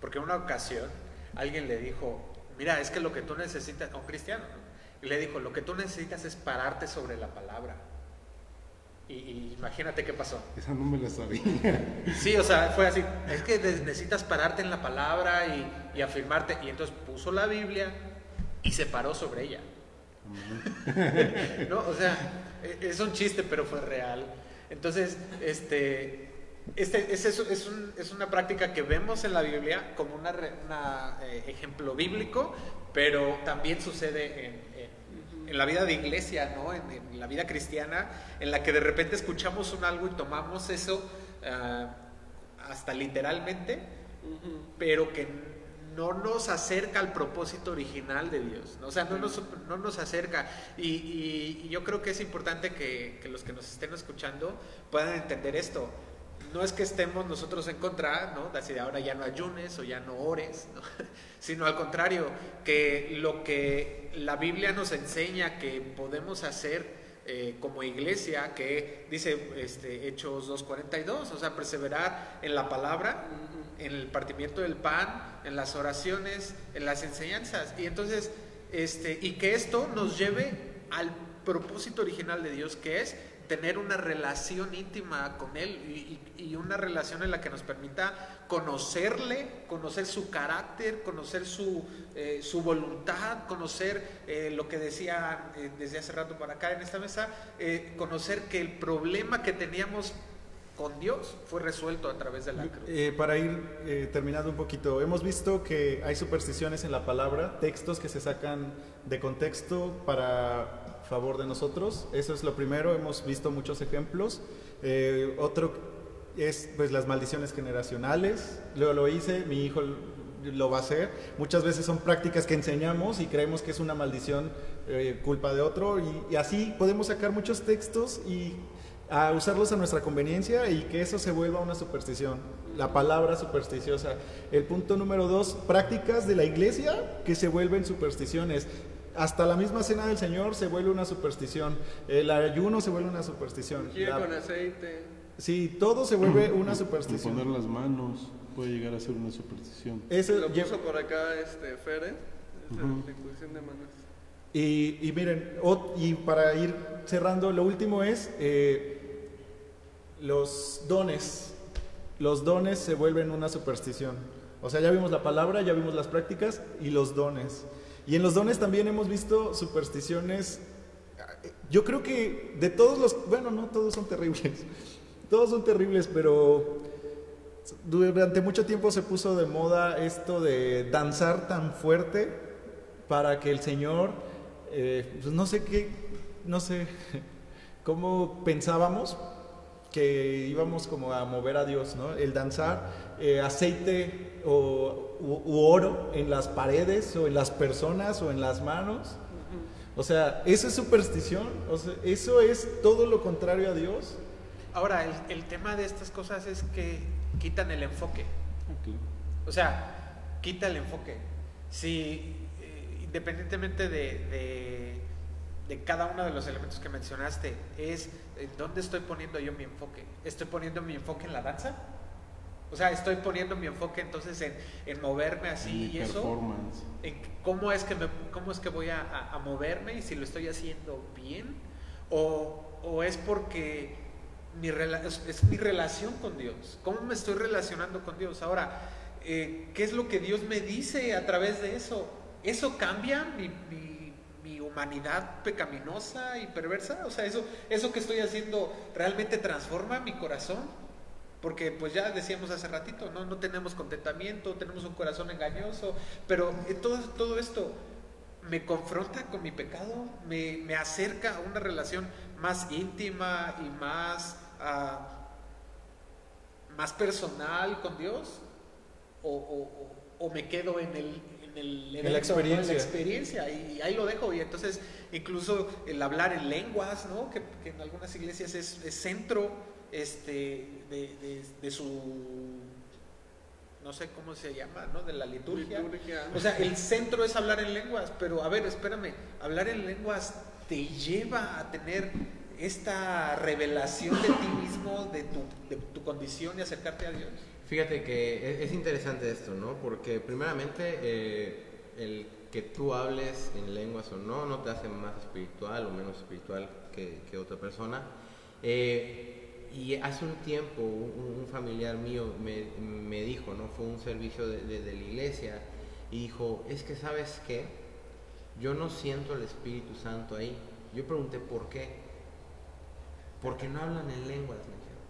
Porque en una ocasión alguien le dijo, mira, es que lo que tú necesitas, a un cristiano, ¿no? y le dijo, lo que tú necesitas es pararte sobre la palabra. Y, y imagínate qué pasó. Esa no me la sabía. Sí, o sea, fue así, es que necesitas pararte en la palabra y, y afirmarte. Y entonces puso la Biblia y se paró sobre ella. ¿No? O sea, e- es un chiste, pero fue real. Entonces, este, este es, eso- es, un- es una práctica que vemos en la Biblia como un ejemplo bíblico, pero también sucede en, en- en la vida de iglesia, ¿no? En, en la vida cristiana, en la que de repente escuchamos un algo y tomamos eso ah, hasta literalmente, pero que no nos acerca al propósito original de Dios, o sea, no nos, no nos acerca. Y, y- y yo creo que es importante que, que los que nos estén escuchando puedan entender esto. No es que estemos nosotros en contra, ¿no? De así de ahora ya no ayunes o ya no ores, ¿no? sino al contrario, que lo que la Biblia nos enseña que podemos hacer eh, como iglesia que dice este, Hechos 2.42, o sea, perseverar en la palabra, en el partimiento del pan, en las oraciones, en las enseñanzas. Y entonces, este, y que esto nos lleve al propósito original de Dios, que es tener una relación íntima con Él y, una relación en la que nos permita conocerle, conocer su carácter, conocer su, eh, su voluntad, conocer eh, lo que decía eh, desde hace rato para acá en esta mesa, conocer que el problema que teníamos con Dios fue resuelto a través de la cruz. para ir terminando un poquito, hemos visto que hay supersticiones en la palabra, textos que se sacan de contexto para favor de nosotros. Eso es lo primero, hemos visto muchos ejemplos. Eh, otro es pues las maldiciones generacionales. Luego lo hice, mi hijo lo va a hacer. Muchas veces son prácticas que enseñamos y creemos que es una maldición eh, culpa de otro y, así podemos sacar muchos textos y a usarlos a nuestra conveniencia y que eso se vuelva una superstición. La palabra supersticiosa. El punto número dos, prácticas de la iglesia que se vuelven supersticiones. Hasta la misma cena del Señor se vuelve una superstición. El ayuno se vuelve una superstición. con aceite. Sí, todo se vuelve una superstición. poner las manos puede llegar a ser una superstición. Eso lo puso por acá este Fere, la imposición de manos. Y, y miren, y para ir cerrando, lo último es eh, los dones. Los dones se vuelven una superstición. O sea, ya vimos la palabra, ya vimos las prácticas y los dones. Y en los dones también hemos visto supersticiones. Yo creo que de todos los, bueno, no todos son terribles, todos son terribles, pero durante mucho tiempo se puso de moda esto de danzar tan fuerte para que el Señor, eh, pues no sé qué, no sé cómo pensábamos que íbamos como a mover a Dios, ¿no? El danzar, eh, aceite o u, oro en las paredes o en las personas o en las manos. O sea, eso es superstición, o sea, eso es todo lo contrario a Dios. Ahora, el, tema de estas cosas es que quitan el enfoque. O sea, quita el enfoque. Si, eh, independientemente de, de, cada uno de los elementos que mencionaste, es eh, dónde estoy poniendo yo mi enfoque. ¿Estoy poniendo mi enfoque en la danza? O sea, estoy poniendo mi enfoque entonces en, moverme así y eso. En cómo es que me, cómo es que voy a, moverme y si lo estoy haciendo bien o, es porque mi es, mi relación con Dios. ¿Cómo me estoy relacionando con Dios? Ahora, eh, ¿qué es lo que Dios me dice a través de eso? ¿Eso cambia mi, mi humanidad pecaminosa y perversa? O sea, eso, eso que estoy haciendo realmente transforma mi corazón. Porque pues ya decíamos hace ratito, no, no tenemos contentamiento, tenemos un corazón engañoso, pero eh, todo, todo esto me confronta con mi pecado, me, me acerca a una relación más íntima y más, ah, más personal con Dios, o, o, me quedo en el, en, el en la experiencia. la experiencia y ahí lo dejo y entonces incluso el hablar en lenguas ¿no? que, que en algunas iglesias es, es centro este, de, su, no sé cómo se llama, ¿no? De la liturgia. O sea, el centro es hablar en lenguas, pero a ver, espérame, hablar en lenguas te lleva a tener esta revelación de ti mismo, de tu, de tu condición y acercarte a Dios. Fíjate que es, interesante esto, ¿no? Porque primeramente eh, el que tú hables en lenguas o no, no te hace más espiritual o menos espiritual que, otra persona. Eh, y hace un tiempo un, familiar mío me, dijo, ¿no? Fue un servicio de, de, la iglesia y dijo, es que sabes qué, yo no siento el Espíritu Santo ahí. Yo pregunté por qué. Porque no hablan en lenguas, me dijeron.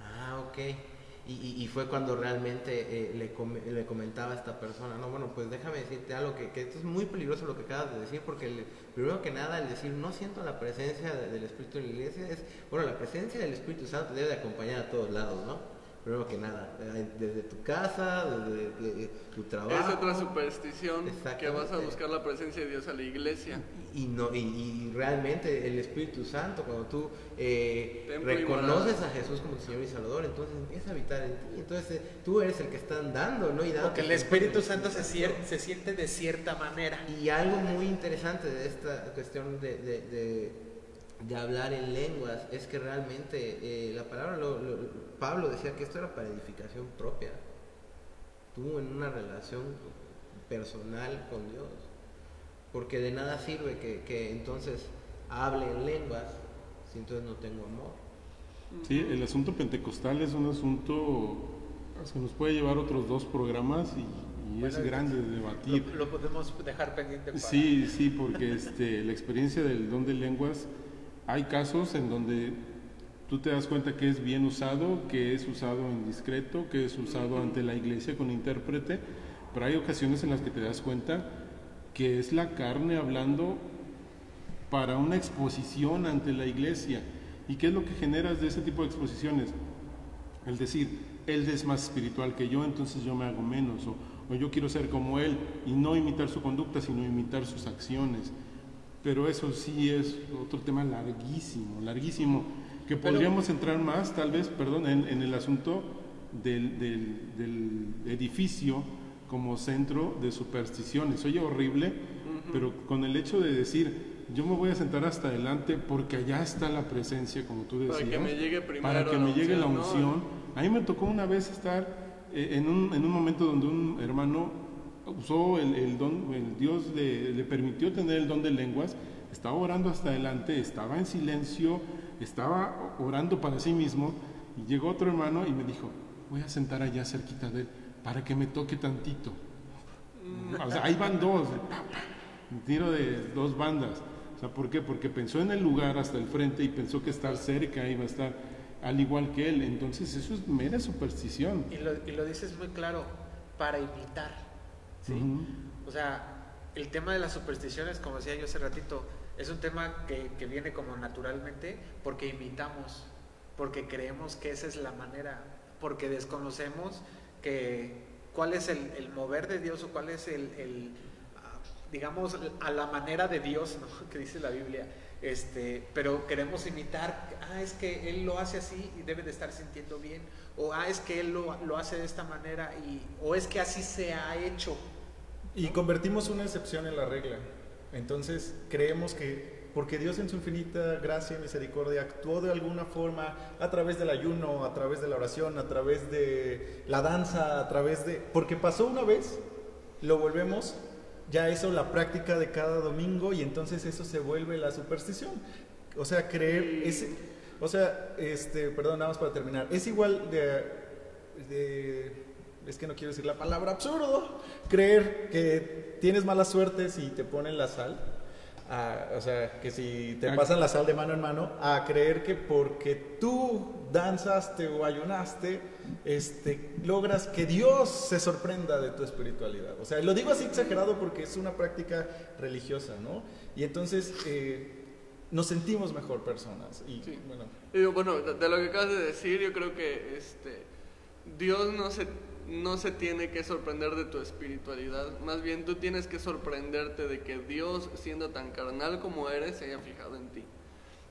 Ah, ok. Y, fue cuando realmente eh, le, le, comentaba a esta persona, no, bueno, pues déjame decirte algo, que, esto es muy peligroso lo que acabas de decir, porque primero que nada el decir no siento la presencia del Espíritu en la iglesia es, bueno, la presencia del Espíritu Santo debe de acompañar a todos lados, ¿no? Primero que nada, eh, desde tu casa, desde, tu trabajo. Es otra superstición que vas a buscar la presencia de Dios a la iglesia. Y, no, y, realmente el Espíritu Santo, cuando tú eh, reconoces a Jesús como tu Señor y Salvador, entonces empieza a habitar en ti. Entonces eh, tú eres el que está andando, ¿no? Y Porque el Espíritu Santo se, se siente de cierta manera. Y algo muy interesante de esta cuestión de, de de hablar en lenguas es que realmente eh, la palabra, lo- lo- Pablo decía que esto era para edificación propia, tú en una relación personal con Dios, porque de nada sirve que, que entonces hable en lenguas si entonces no tengo amor. Sí, el asunto pentecostal es un asunto que nos puede llevar otros dos programas y, y Bueno, es grande de debatir. Lo, lo podemos dejar pendiente para... Sí, sí, porque este, la experiencia del don de lenguas, hay casos en donde tú te das cuenta que es bien usado, que es usado en discreto, que es usado ante la iglesia con intérprete, pero hay ocasiones en las que te das cuenta que es la carne hablando para una exposición ante la iglesia. ¿Y qué es lo que generas de ese tipo de exposiciones? El decir, él es más espiritual que yo, entonces yo me hago menos, o, o yo quiero ser como él, y no imitar su conducta, sino imitar sus acciones. Pero eso sí es otro tema larguísimo, larguísimo, que Pero- podríamos entrar más, tal vez, perdón, en, en el asunto del, del- del edificio como centro de supersticiones. Oye, horrible, pero con el hecho de decir, yo me voy a sentar hasta adelante porque allá está la presencia, como tú decías. Para que me llegue primero Para que la me llegue la unción, ¿no? A mí me tocó una vez estar eh, en, un, en un momento donde un hermano usó el, don, el Dios le, permitió tener el don de lenguas, estaba orando hasta adelante, estaba en silencio, estaba orando para sí mismo, y llegó otro hermano y me dijo, voy a sentar allá cerquita de él para que me toque tantito. O sea, ahí van dos, un tiro de dos bandas. O sea, ¿por qué? Porque pensó en el lugar hasta el frente y pensó que estar cerca iba a estar al igual que él. Entonces eso es mera superstición. Y lo, y lo dices muy claro, para imitar. ¿Sí? O sea, el tema de las supersticiones, como decía yo hace ratito, es un tema que, que viene como naturalmente porque imitamos, porque creemos que esa es la manera, porque desconocemos que cuál es el, el mover de Dios o cuál es el, el, ah, digamos, a la manera de Dios, ¿no? que dice la Biblia. Este, pero queremos imitar, ah, es que él lo hace así y debe de estar sintiendo bien, o ah, es que él lo, lo hace de esta manera, y, o es que así se ha hecho. Y convertimos una excepción en la regla. Entonces creemos que porque Dios en su infinita gracia y misericordia actuó de alguna forma a través del ayuno, a través de la oración, a través de la danza, a través de... Porque pasó una vez, lo volvemos ya eso la práctica de cada domingo y entonces eso se vuelve la superstición. O sea, creer... Es, o sea, este, perdón, nada más para terminar. Es igual de, de es que no quiero decir la palabra absurdo, creer que tienes mala suerte si te ponen la sal, a- o sea, que si te Ah. pasan la sal de mano en mano, a creer que porque tú danzaste o ayunaste, este, logras que Dios se sorprenda de tu espiritualidad. O sea, lo digo así exagerado porque es una práctica religiosa, ¿no? Y entonces eh, nos sentimos mejor personas. Y Sí. bueno, Y bueno, de, de lo que acabas de decir, yo creo que este, Dios no se, no se tiene que sorprender de tu espiritualidad, más bien tú tienes que sorprenderte de que Dios, siendo tan carnal como eres, se haya fijado en ti.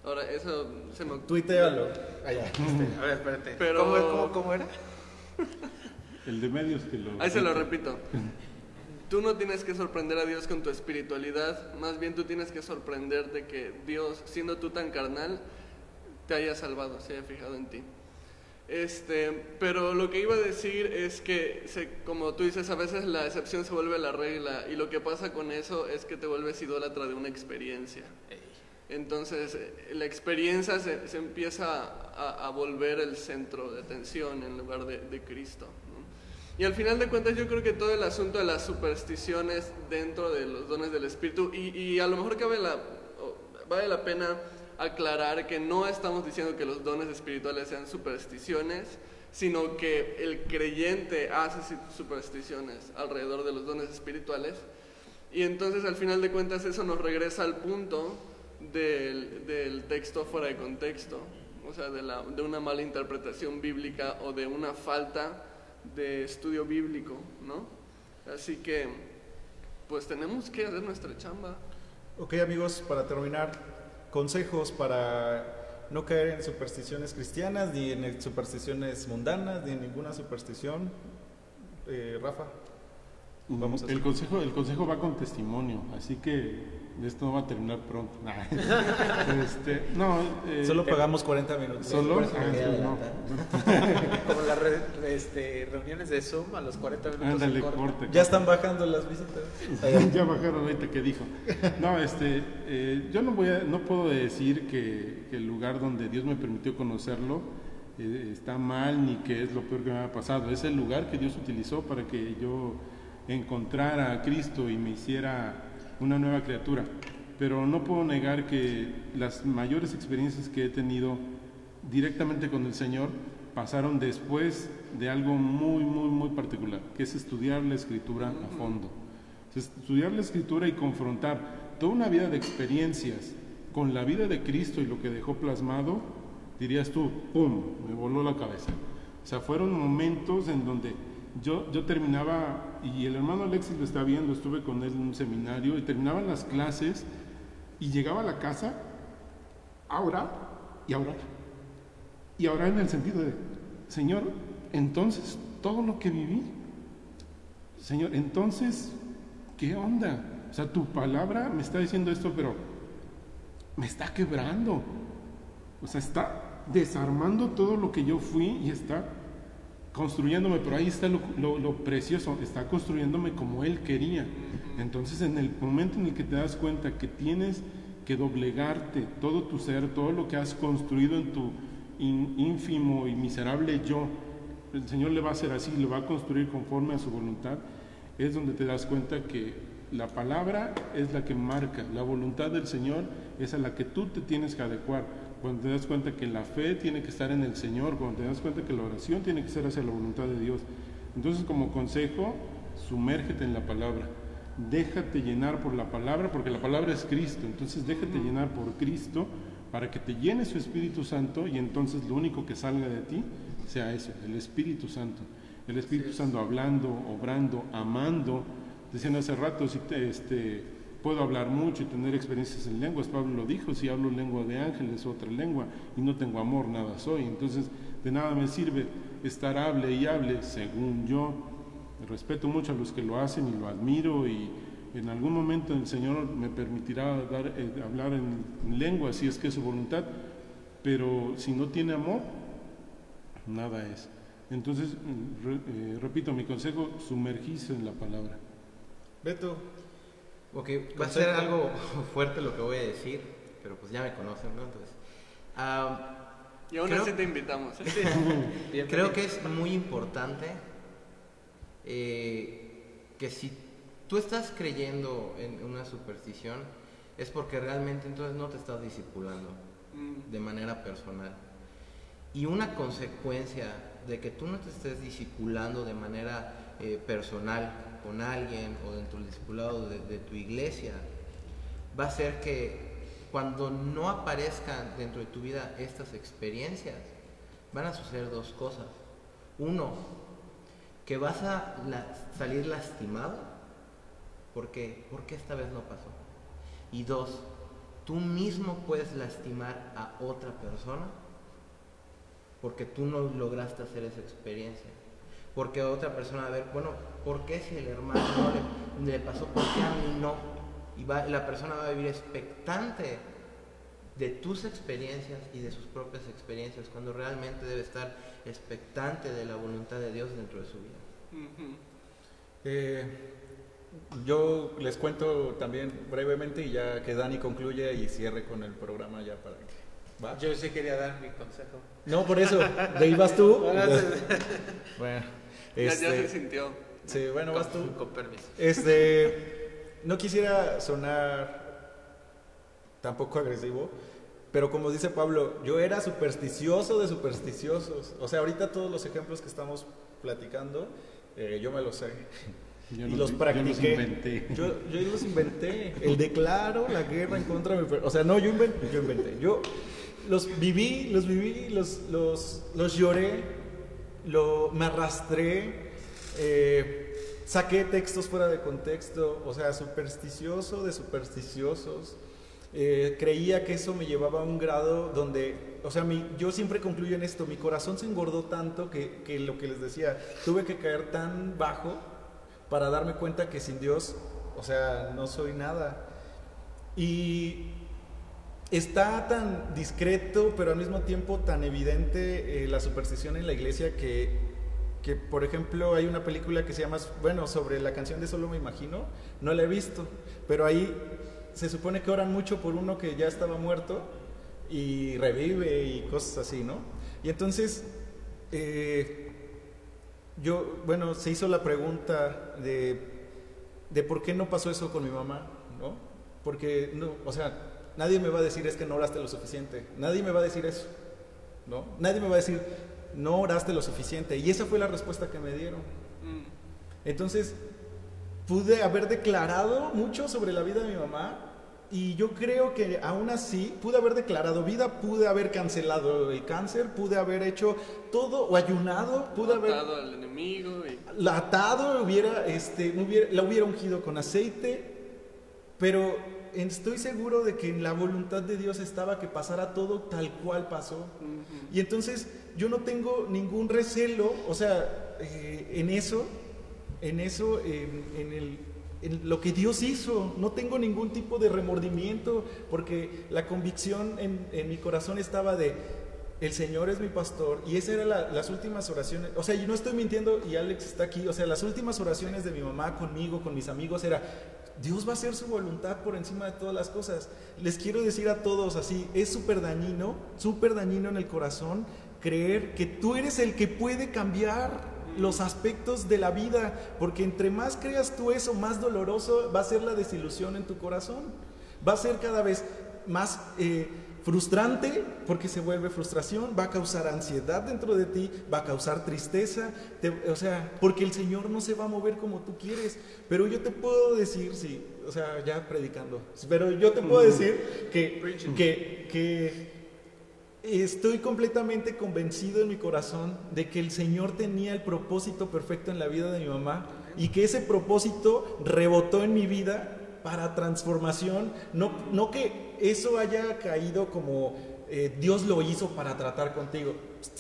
Ahora, eso se me tuitealo. Allá. A ver, espérate. Pero- ¿Cómo, cómo, cómo era? El de medios que lo... Ahí se lo repito. Tú no tienes que sorprender a Dios con tu espiritualidad, más bien tú tienes que sorprender de que Dios, siendo tú tan carnal, te haya salvado, se haya fijado en ti. Este, pero lo que iba a decir es que, se- como tú dices, a veces la excepción se vuelve la regla y lo que pasa con eso es que te vuelves idólatra de una experiencia. Entonces, eh, la experiencia se, se empieza a, a volver el centro de atención en lugar de, de Cristo. ¿no? Y al final de cuentas, yo creo que todo el asunto de las supersticiones dentro de los dones del Espíritu, y, y a lo mejor cabe la, vale la pena aclarar que no estamos diciendo que los dones espirituales sean supersticiones, sino que el creyente hace supersticiones alrededor de los dones espirituales. Y entonces al final de cuentas eso nos regresa al punto del, del texto fuera de contexto, o sea, de, la, de una mala interpretación bíblica o de una falta de estudio bíblico, ¿no? Así que, pues tenemos que hacer nuestra chamba. Ok amigos, para terminar, consejos para no caer en supersticiones cristianas, ni en supersticiones mundanas, ni en ninguna superstición. Eh, Rafa. Vamos a el consejo, el consejo va con testimonio, así que esto no va a terminar pronto. Nah. Este, no, eh, Solo pagamos 40 minutos. solo ah, quedé sí, no. Como las re- este, reuniones de Zoom a los 40 minutos. Ándale, corte. Ya están bajando las visitas. ya bajaron ahorita que dijo. No, este, eh, yo no voy a, no puedo decir que, que el lugar donde Dios me permitió conocerlo eh, está mal ni que es lo peor que me ha pasado. Es el lugar que Dios utilizó para que yo encontrara a Cristo y me hiciera una nueva criatura. Pero no puedo negar que las mayores experiencias que he tenido directamente con el Señor pasaron después de algo muy, muy, muy particular, que es estudiar la escritura a fondo. Entonces, estudiar la escritura y confrontar toda una vida de experiencias con la vida de Cristo y lo que dejó plasmado, dirías tú, ¡pum!, me voló la cabeza. O sea, fueron momentos en donde yo, yo terminaba, y el hermano Alexis lo está viendo, estuve con él en un seminario, y terminaban las clases y llegaba a la casa a orar y a orar. Y a orar en el sentido de, Señor, entonces todo lo que viví, Señor, entonces, ¿qué onda? O sea, tu palabra me está diciendo esto, pero me está quebrando. O sea, está desarmando todo lo que yo fui y está construyéndome, pero ahí está lo, precioso, está construyéndome como Él quería. Entonces, en el momento en el que te das cuenta que tienes que doblegarte todo tu ser, todo lo que has construido en tu ínfimo y miserable yo, el Señor le va a hacer así, lo va a construir conforme a su voluntad, es donde te das cuenta que la palabra es la que marca, la voluntad del Señor es a la que tú te tienes que adecuar. Cuando te das cuenta que la fe tiene que estar en el Señor, cuando te das cuenta que la oración tiene que ser hacia la voluntad de Dios. Entonces, como consejo, sumérgete en la palabra. Déjate llenar por la palabra, porque la palabra es Cristo. Entonces, déjate llenar por Cristo para que te llene su Espíritu Santo y entonces lo único que salga de ti sea eso, el Espíritu Santo. El Espíritu Santo hablando, obrando, amando. Decían hace rato, si te- este, puedo hablar mucho y tener experiencias en lenguas. Pablo lo dijo, si hablo lengua de ángeles, otra lengua, y no tengo amor, nada soy. Entonces, de nada me sirve estar hable y hable según yo. Respeto mucho a los que lo hacen y lo admiro y en algún momento el Señor me permitirá dar, eh, hablar en, en lengua si es que es su voluntad, pero si no tiene amor, nada es. Entonces, re- eh, repito, mi consejo, sumergirse en la palabra. Beto, Ok, va a ser algo fuerte lo que voy a decir, pero pues ya me conocen, ¿no? Entonces, ah, Y aún Creo- así te invitamos. creo que es muy importante eh, que si tú estás creyendo en una superstición, es porque realmente entonces no te estás discipulando Mm, de manera personal. Y una consecuencia de que tú no te estés discipulando de manera eh, personal con alguien o dentro del discipulado de, tu iglesia, va a ser que cuando no aparezcan dentro de tu vida estas experiencias, van a suceder dos cosas. Uno, que vas a salir lastimado, porque porque esta vez no pasó. Y dos, tú mismo puedes lastimar a otra persona porque tú no lograste hacer esa experiencia. Porque otra persona va a ver, bueno, ¿por qué si el hermano no le, le pasó, por qué a mí no? Y va- la persona va a vivir expectante de tus experiencias y de sus propias experiencias, cuando realmente debe estar expectante de la voluntad de Dios dentro de su vida. eh, yo les cuento también brevemente y ya que Dani concluye y cierre con el programa ya para que... ¿Va? Yo sí quería dar mi consejo. No, por eso. ¿De ahí vas tú? Ahora Ya, ya se este, sintió. sí, bueno, vas tú. Con, permiso. Este, no quisiera sonar tampoco agresivo, pero como dice Pablo, yo era supersticioso de supersticiosos. O sea, ahorita todos los ejemplos que estamos platicando, eh, yo me los sé. Yo y los- los yo los practiqué. inventé. Yo, yo los inventé. El declaro la guerra en contra de mi... O sea, no, yo inventé. Yo, inventé. yo los viví, los viví, los, los, los lloré, lo, me arrastré, eh, saqué textos fuera de contexto, o sea, supersticioso de supersticiosos. Eh, creía que eso me llevaba a un grado donde, o sea, mi, yo siempre concluyo en esto, mi corazón se engordó tanto que, que lo que les decía, tuve que caer tan bajo para darme cuenta que sin Dios, o sea, no soy nada. Y está tan discreto, pero al mismo tiempo tan evidente eh, la superstición en la iglesia que, que, por ejemplo, hay una película que se llama, bueno, sobre la canción de Solo me imagino, no la he visto, pero ahí se supone que oran mucho por uno que ya estaba muerto y revive y cosas así, ¿no? Y entonces, eh, yo, bueno, se hizo la pregunta de, de por qué no pasó eso con mi mamá, ¿no? Porque, no, o sea, nadie me va a decir es que no oraste lo suficiente, nadie me va a decir eso, ¿no? Nadie me va a decir no oraste lo suficiente. Y esa fue la respuesta que me dieron. Mm. Entonces, pude haber declarado mucho sobre la vida de mi mamá y yo creo que aún así pude haber declarado vida, pude haber cancelado el cáncer, pude haber hecho todo o ayunado, pude haber Atado al enemigo y... la atado, hubiera, este, hubiera- la hubiera ungido con aceite, pero estoy seguro de que en la voluntad de Dios estaba que pasara todo tal cual pasó. Y entonces yo no tengo ningún recelo, o sea, eh, en eso, en eso, en, en el, en lo que Dios hizo, no tengo ningún tipo de remordimiento, porque la convicción en, en mi corazón estaba de, el Señor es mi pastor, y esas eran la- las últimas oraciones, o sea, yo no estoy mintiendo, y Alex está aquí, o sea, las últimas oraciones de mi mamá conmigo, con mis amigos, era, Dios va a hacer su voluntad por encima de todas las cosas. Les quiero decir a todos así, es súper dañino, súper dañino en el corazón creer que tú eres el que puede cambiar los aspectos de la vida, porque entre más creas tú eso, más doloroso va a ser la desilusión en tu corazón. Va a ser cada vez más eh, frustrante porque se vuelve frustración, va a causar ansiedad dentro de ti, va a causar tristeza, te- o sea, porque el Señor no se va a mover como tú quieres. Pero yo te puedo decir, sí, o sea, ya predicando, pero yo te puedo decir que, que, que Estoy completamente convencido en mi corazón de que el Señor tenía el propósito perfecto en la vida de mi mamá y que ese propósito rebotó en mi vida para transformación. No, no que eso haya caído como eh, Dios lo hizo para tratar contigo.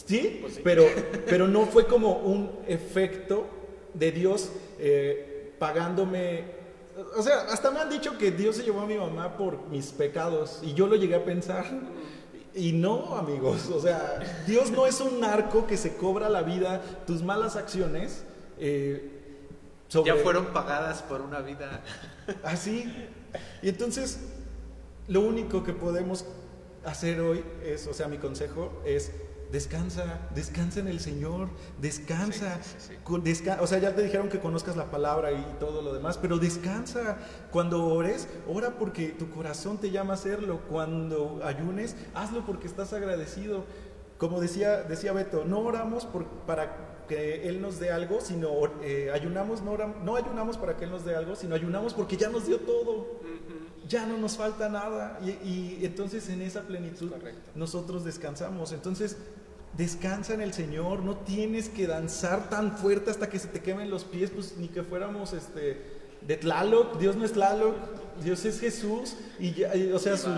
Sí, Pero, pero no fue como un efecto de Dios eh, pagándome o sea, hasta me han dicho que Dios se llevó a mi mamá por mis pecados y yo lo llegué a pensar. Y no, amigos, o sea, Dios no es un narco que se cobra la vida, tus malas acciones. eh, sobre- Ya fueron pagadas por una vida. Así. Y entonces, lo único que podemos hacer hoy es, o sea, mi consejo es descansa, descansa en el Señor, descansa. Sí, sí, sí. Desca- o sea, ya te dijeron que conozcas la palabra y todo lo demás, pero descansa. Cuando ores, ora porque tu corazón te llama a hacerlo. Cuando ayunes, hazlo porque estás agradecido. Como decía, decía Beto, no oramos por- para que Él nos dé algo, sino eh, ayunamos, no, oram- no ayunamos para que Él nos dé algo, sino ayunamos porque ya nos dio todo. Ya no nos falta nada. Y, y entonces en esa plenitud Correcto. nosotros descansamos. Entonces, descansa en el Señor. No tienes que danzar tan fuerte hasta que se te quemen los pies, pues ni que fuéramos este de Tlaloc. Dios no es Tlaloc, Dios es Jesús. Y ya, y, o sea, su,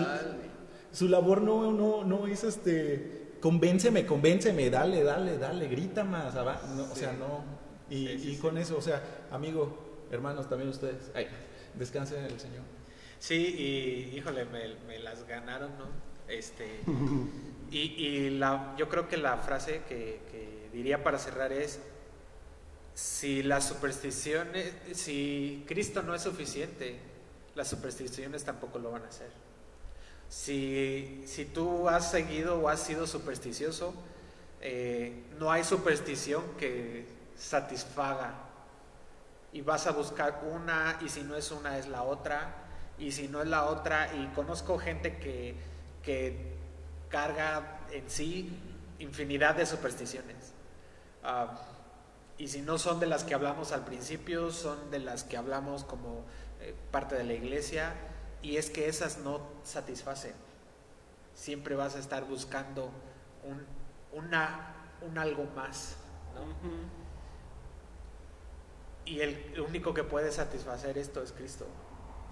su labor no, no, no es este, convénceme, convénceme, dale, dale, dale, grita más, no, o sea, no. Y, Sí, sí, y con eso, o sea, amigo, hermanos, también ustedes, ay, descansen en el Señor. Sí, y híjole, me, me las ganaron, ¿no? Este, y y la, yo creo que la frase que, que diría para cerrar es, si las supersticiones, si Cristo no es suficiente, las supersticiones tampoco lo van a hacer. Si, si tú has seguido o has sido supersticioso, eh, no hay superstición que satisfaga. Y vas a buscar una y si no es una es la otra. Y si no es la otra y conozco gente que, que carga en sí infinidad de supersticiones. Ah, y si no son de las que hablamos al principio son de las que hablamos como eh, parte de la iglesia y es que esas no satisfacen siempre vas a estar buscando un, una, un algo más. Y el único que puede satisfacer esto es Cristo.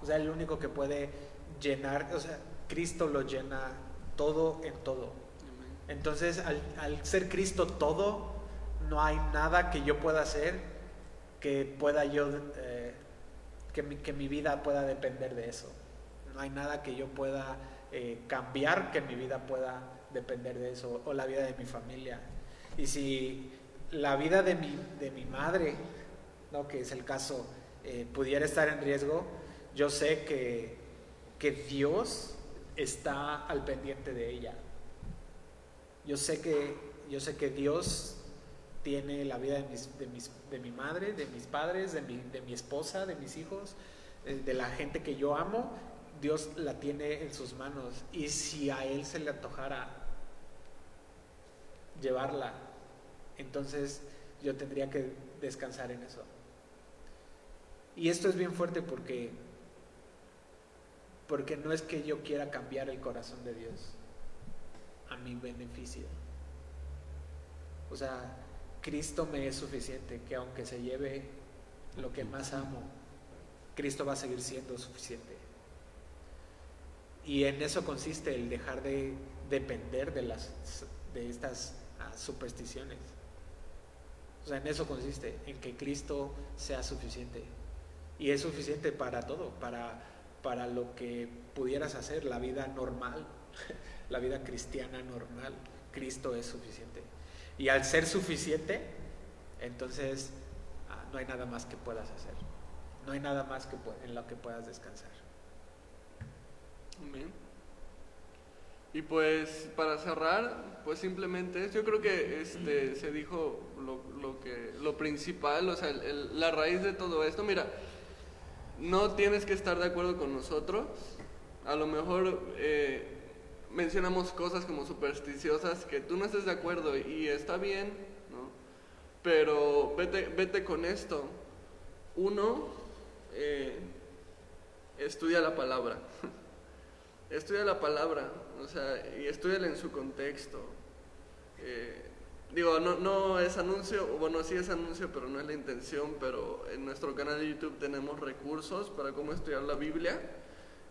O sea, el único que puede llenar, o sea, Cristo lo llena todo en todo. Entonces, al, al ser Cristo todo, no hay nada que yo pueda hacer que pueda yo, eh, que, mi, que mi vida pueda depender de eso. No hay nada que yo pueda eh, cambiar que mi vida pueda depender de eso, o la vida de mi familia. Y si la vida de mi, de mi madre, ¿no? que es el caso, eh, pudiera estar en riesgo, yo sé que, que Dios está al pendiente de ella. Yo sé que, yo sé que Dios tiene la vida de, mis, de, mis, de mi madre, de mis padres, de mi, de mi esposa, de mis hijos, eh, de la gente que yo amo, Dios la tiene en sus manos. Y si a Él se le antojara llevarla, entonces yo tendría que descansar en eso. Y esto es bien fuerte porque porque no es que yo quiera cambiar el corazón de Dios a mi beneficio. O sea, Cristo me es suficiente, que aunque se lleve lo que más amo, Cristo va a seguir siendo suficiente. Y en eso consiste el dejar de depender de, las, de estas uh, supersticiones. O sea, en eso consiste, en que Cristo sea suficiente. Y es suficiente para todo, para, para lo que pudieras hacer, la vida normal, la vida cristiana normal. Cristo es suficiente. Y al ser suficiente, entonces ah, no hay nada más que puedas hacer. No hay nada más que en lo que puedas descansar. Y pues para cerrar, pues simplemente yo creo que este se dijo lo, lo que lo principal, o sea, la raíz de todo esto. Mira, no tienes que estar de acuerdo con nosotros. A lo mejor eh, mencionamos cosas como supersticiosas que tú no estés de acuerdo y está bien, ¿no? Pero vete, vete con esto. Uno, eh, estudia la palabra. estudia la palabra, o sea, y estudiala en su contexto. Eh, digo, no, no es anuncio, bueno, sí es anuncio, pero no es la intención, pero en nuestro canal de YouTube tenemos recursos para cómo estudiar la Biblia.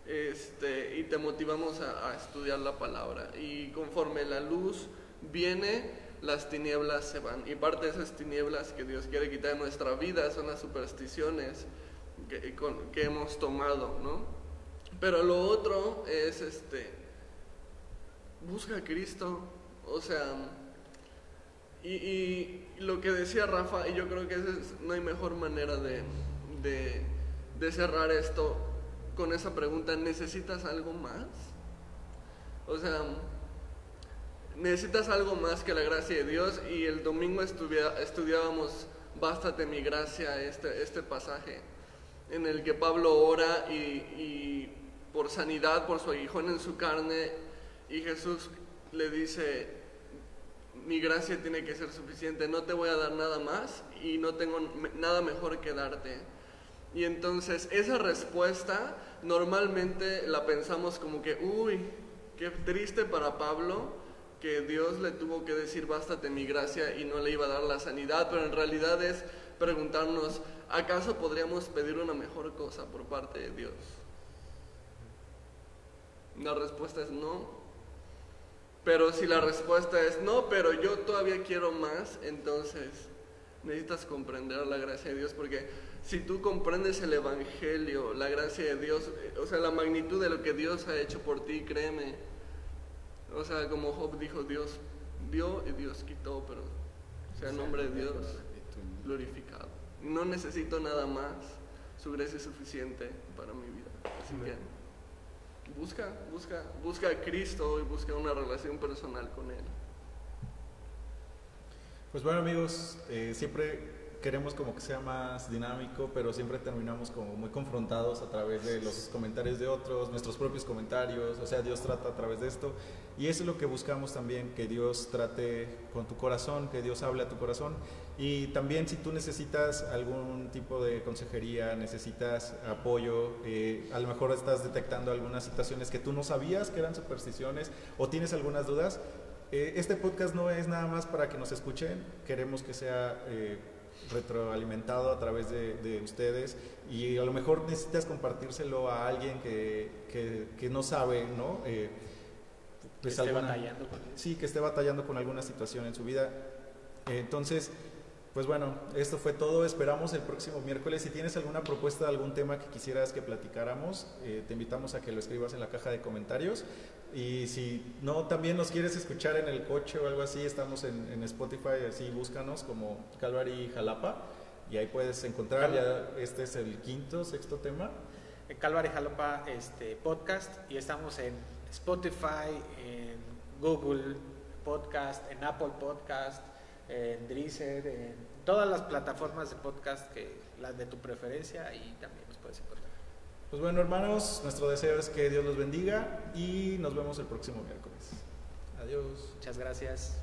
Este, y te motivamos a, estudiar la palabra. Y conforme la luz viene, las tinieblas se van. Y parte de esas tinieblas que Dios quiere quitar de nuestra vida son las supersticiones que, que hemos tomado, ¿no? Pero lo otro es este busca a Cristo, o sea, y, lo que decía Rafa, y yo creo que no hay mejor manera de, de, cerrar esto con esa pregunta, ¿necesitas algo más? O sea, necesitas algo más que la gracia de Dios y el domingo estudiábamos Bástate mi gracia, este, este pasaje en el que Pablo ora y por sanidad, por su aguijón en su carne, y Jesús le dice, mi gracia tiene que ser suficiente, no te voy a dar nada más y no tengo nada mejor que darte. Y entonces esa respuesta normalmente la pensamos como que, uy, qué triste para Pablo que Dios le tuvo que decir, bástate mi gracia y no le iba a dar la sanidad, pero en realidad es preguntarnos, ¿acaso podríamos pedir una mejor cosa por parte de Dios? La respuesta es no. Pero si la respuesta es no, pero yo todavía quiero más, entonces necesitas comprender la gracia de Dios, porque si tú comprendes el Evangelio, la gracia de Dios, o sea, la magnitud de lo que Dios ha hecho por ti, créeme, o sea, como Job dijo, Dios dio y Dios quitó, pero sea el nombre de Dios glorificado. No necesito nada más, su gracia es suficiente para mi vida. Así que busca, busca, busca a Cristo y busca una relación personal con Él. Pues bueno amigos, eh, siempre queremos como que sea más dinámico, pero siempre terminamos como muy confrontados a través de los comentarios de otros, nuestros propios comentarios, o sea, Dios trata a través de esto. Y eso es lo que buscamos también, que Dios trate con tu corazón, que Dios hable a tu corazón. Y también si tú necesitas algún tipo de consejería, necesitas apoyo, eh, a lo mejor estás detectando algunas situaciones que tú no sabías que eran supersticiones o tienes algunas dudas, eh, este podcast no es nada más para que nos escuchen, queremos que sea eh, retroalimentado a través de, de ustedes y a lo mejor necesitas compartírselo a alguien que, que, que no sabe, ¿no? Eh, Que pues esté alguna- batallando con. Sí, que esté batallando con alguna situación en su vida. Entonces, Pues bueno, esto fue todo. Esperamos el próximo miércoles. Si tienes alguna propuesta, algún tema que quisieras que platicáramos, eh, te invitamos a que lo escribas en la caja de comentarios. Y si no, también nos quieres escuchar en el coche o algo así, estamos en, Spotify, así búscanos como Calvary Jalapa. Y ahí puedes encontrar, ya este es el quinto, sexto tema. Calvary Jalapa este, podcast y estamos en Spotify, en Google Podcast, en Apple Podcast, en Deezer, en todas las plataformas de podcast que las de tu preferencia y también nos puedes encontrar. Pues bueno, hermanos, nuestro deseo es que Dios los bendiga y nos vemos el próximo miércoles. Adiós. Muchas gracias.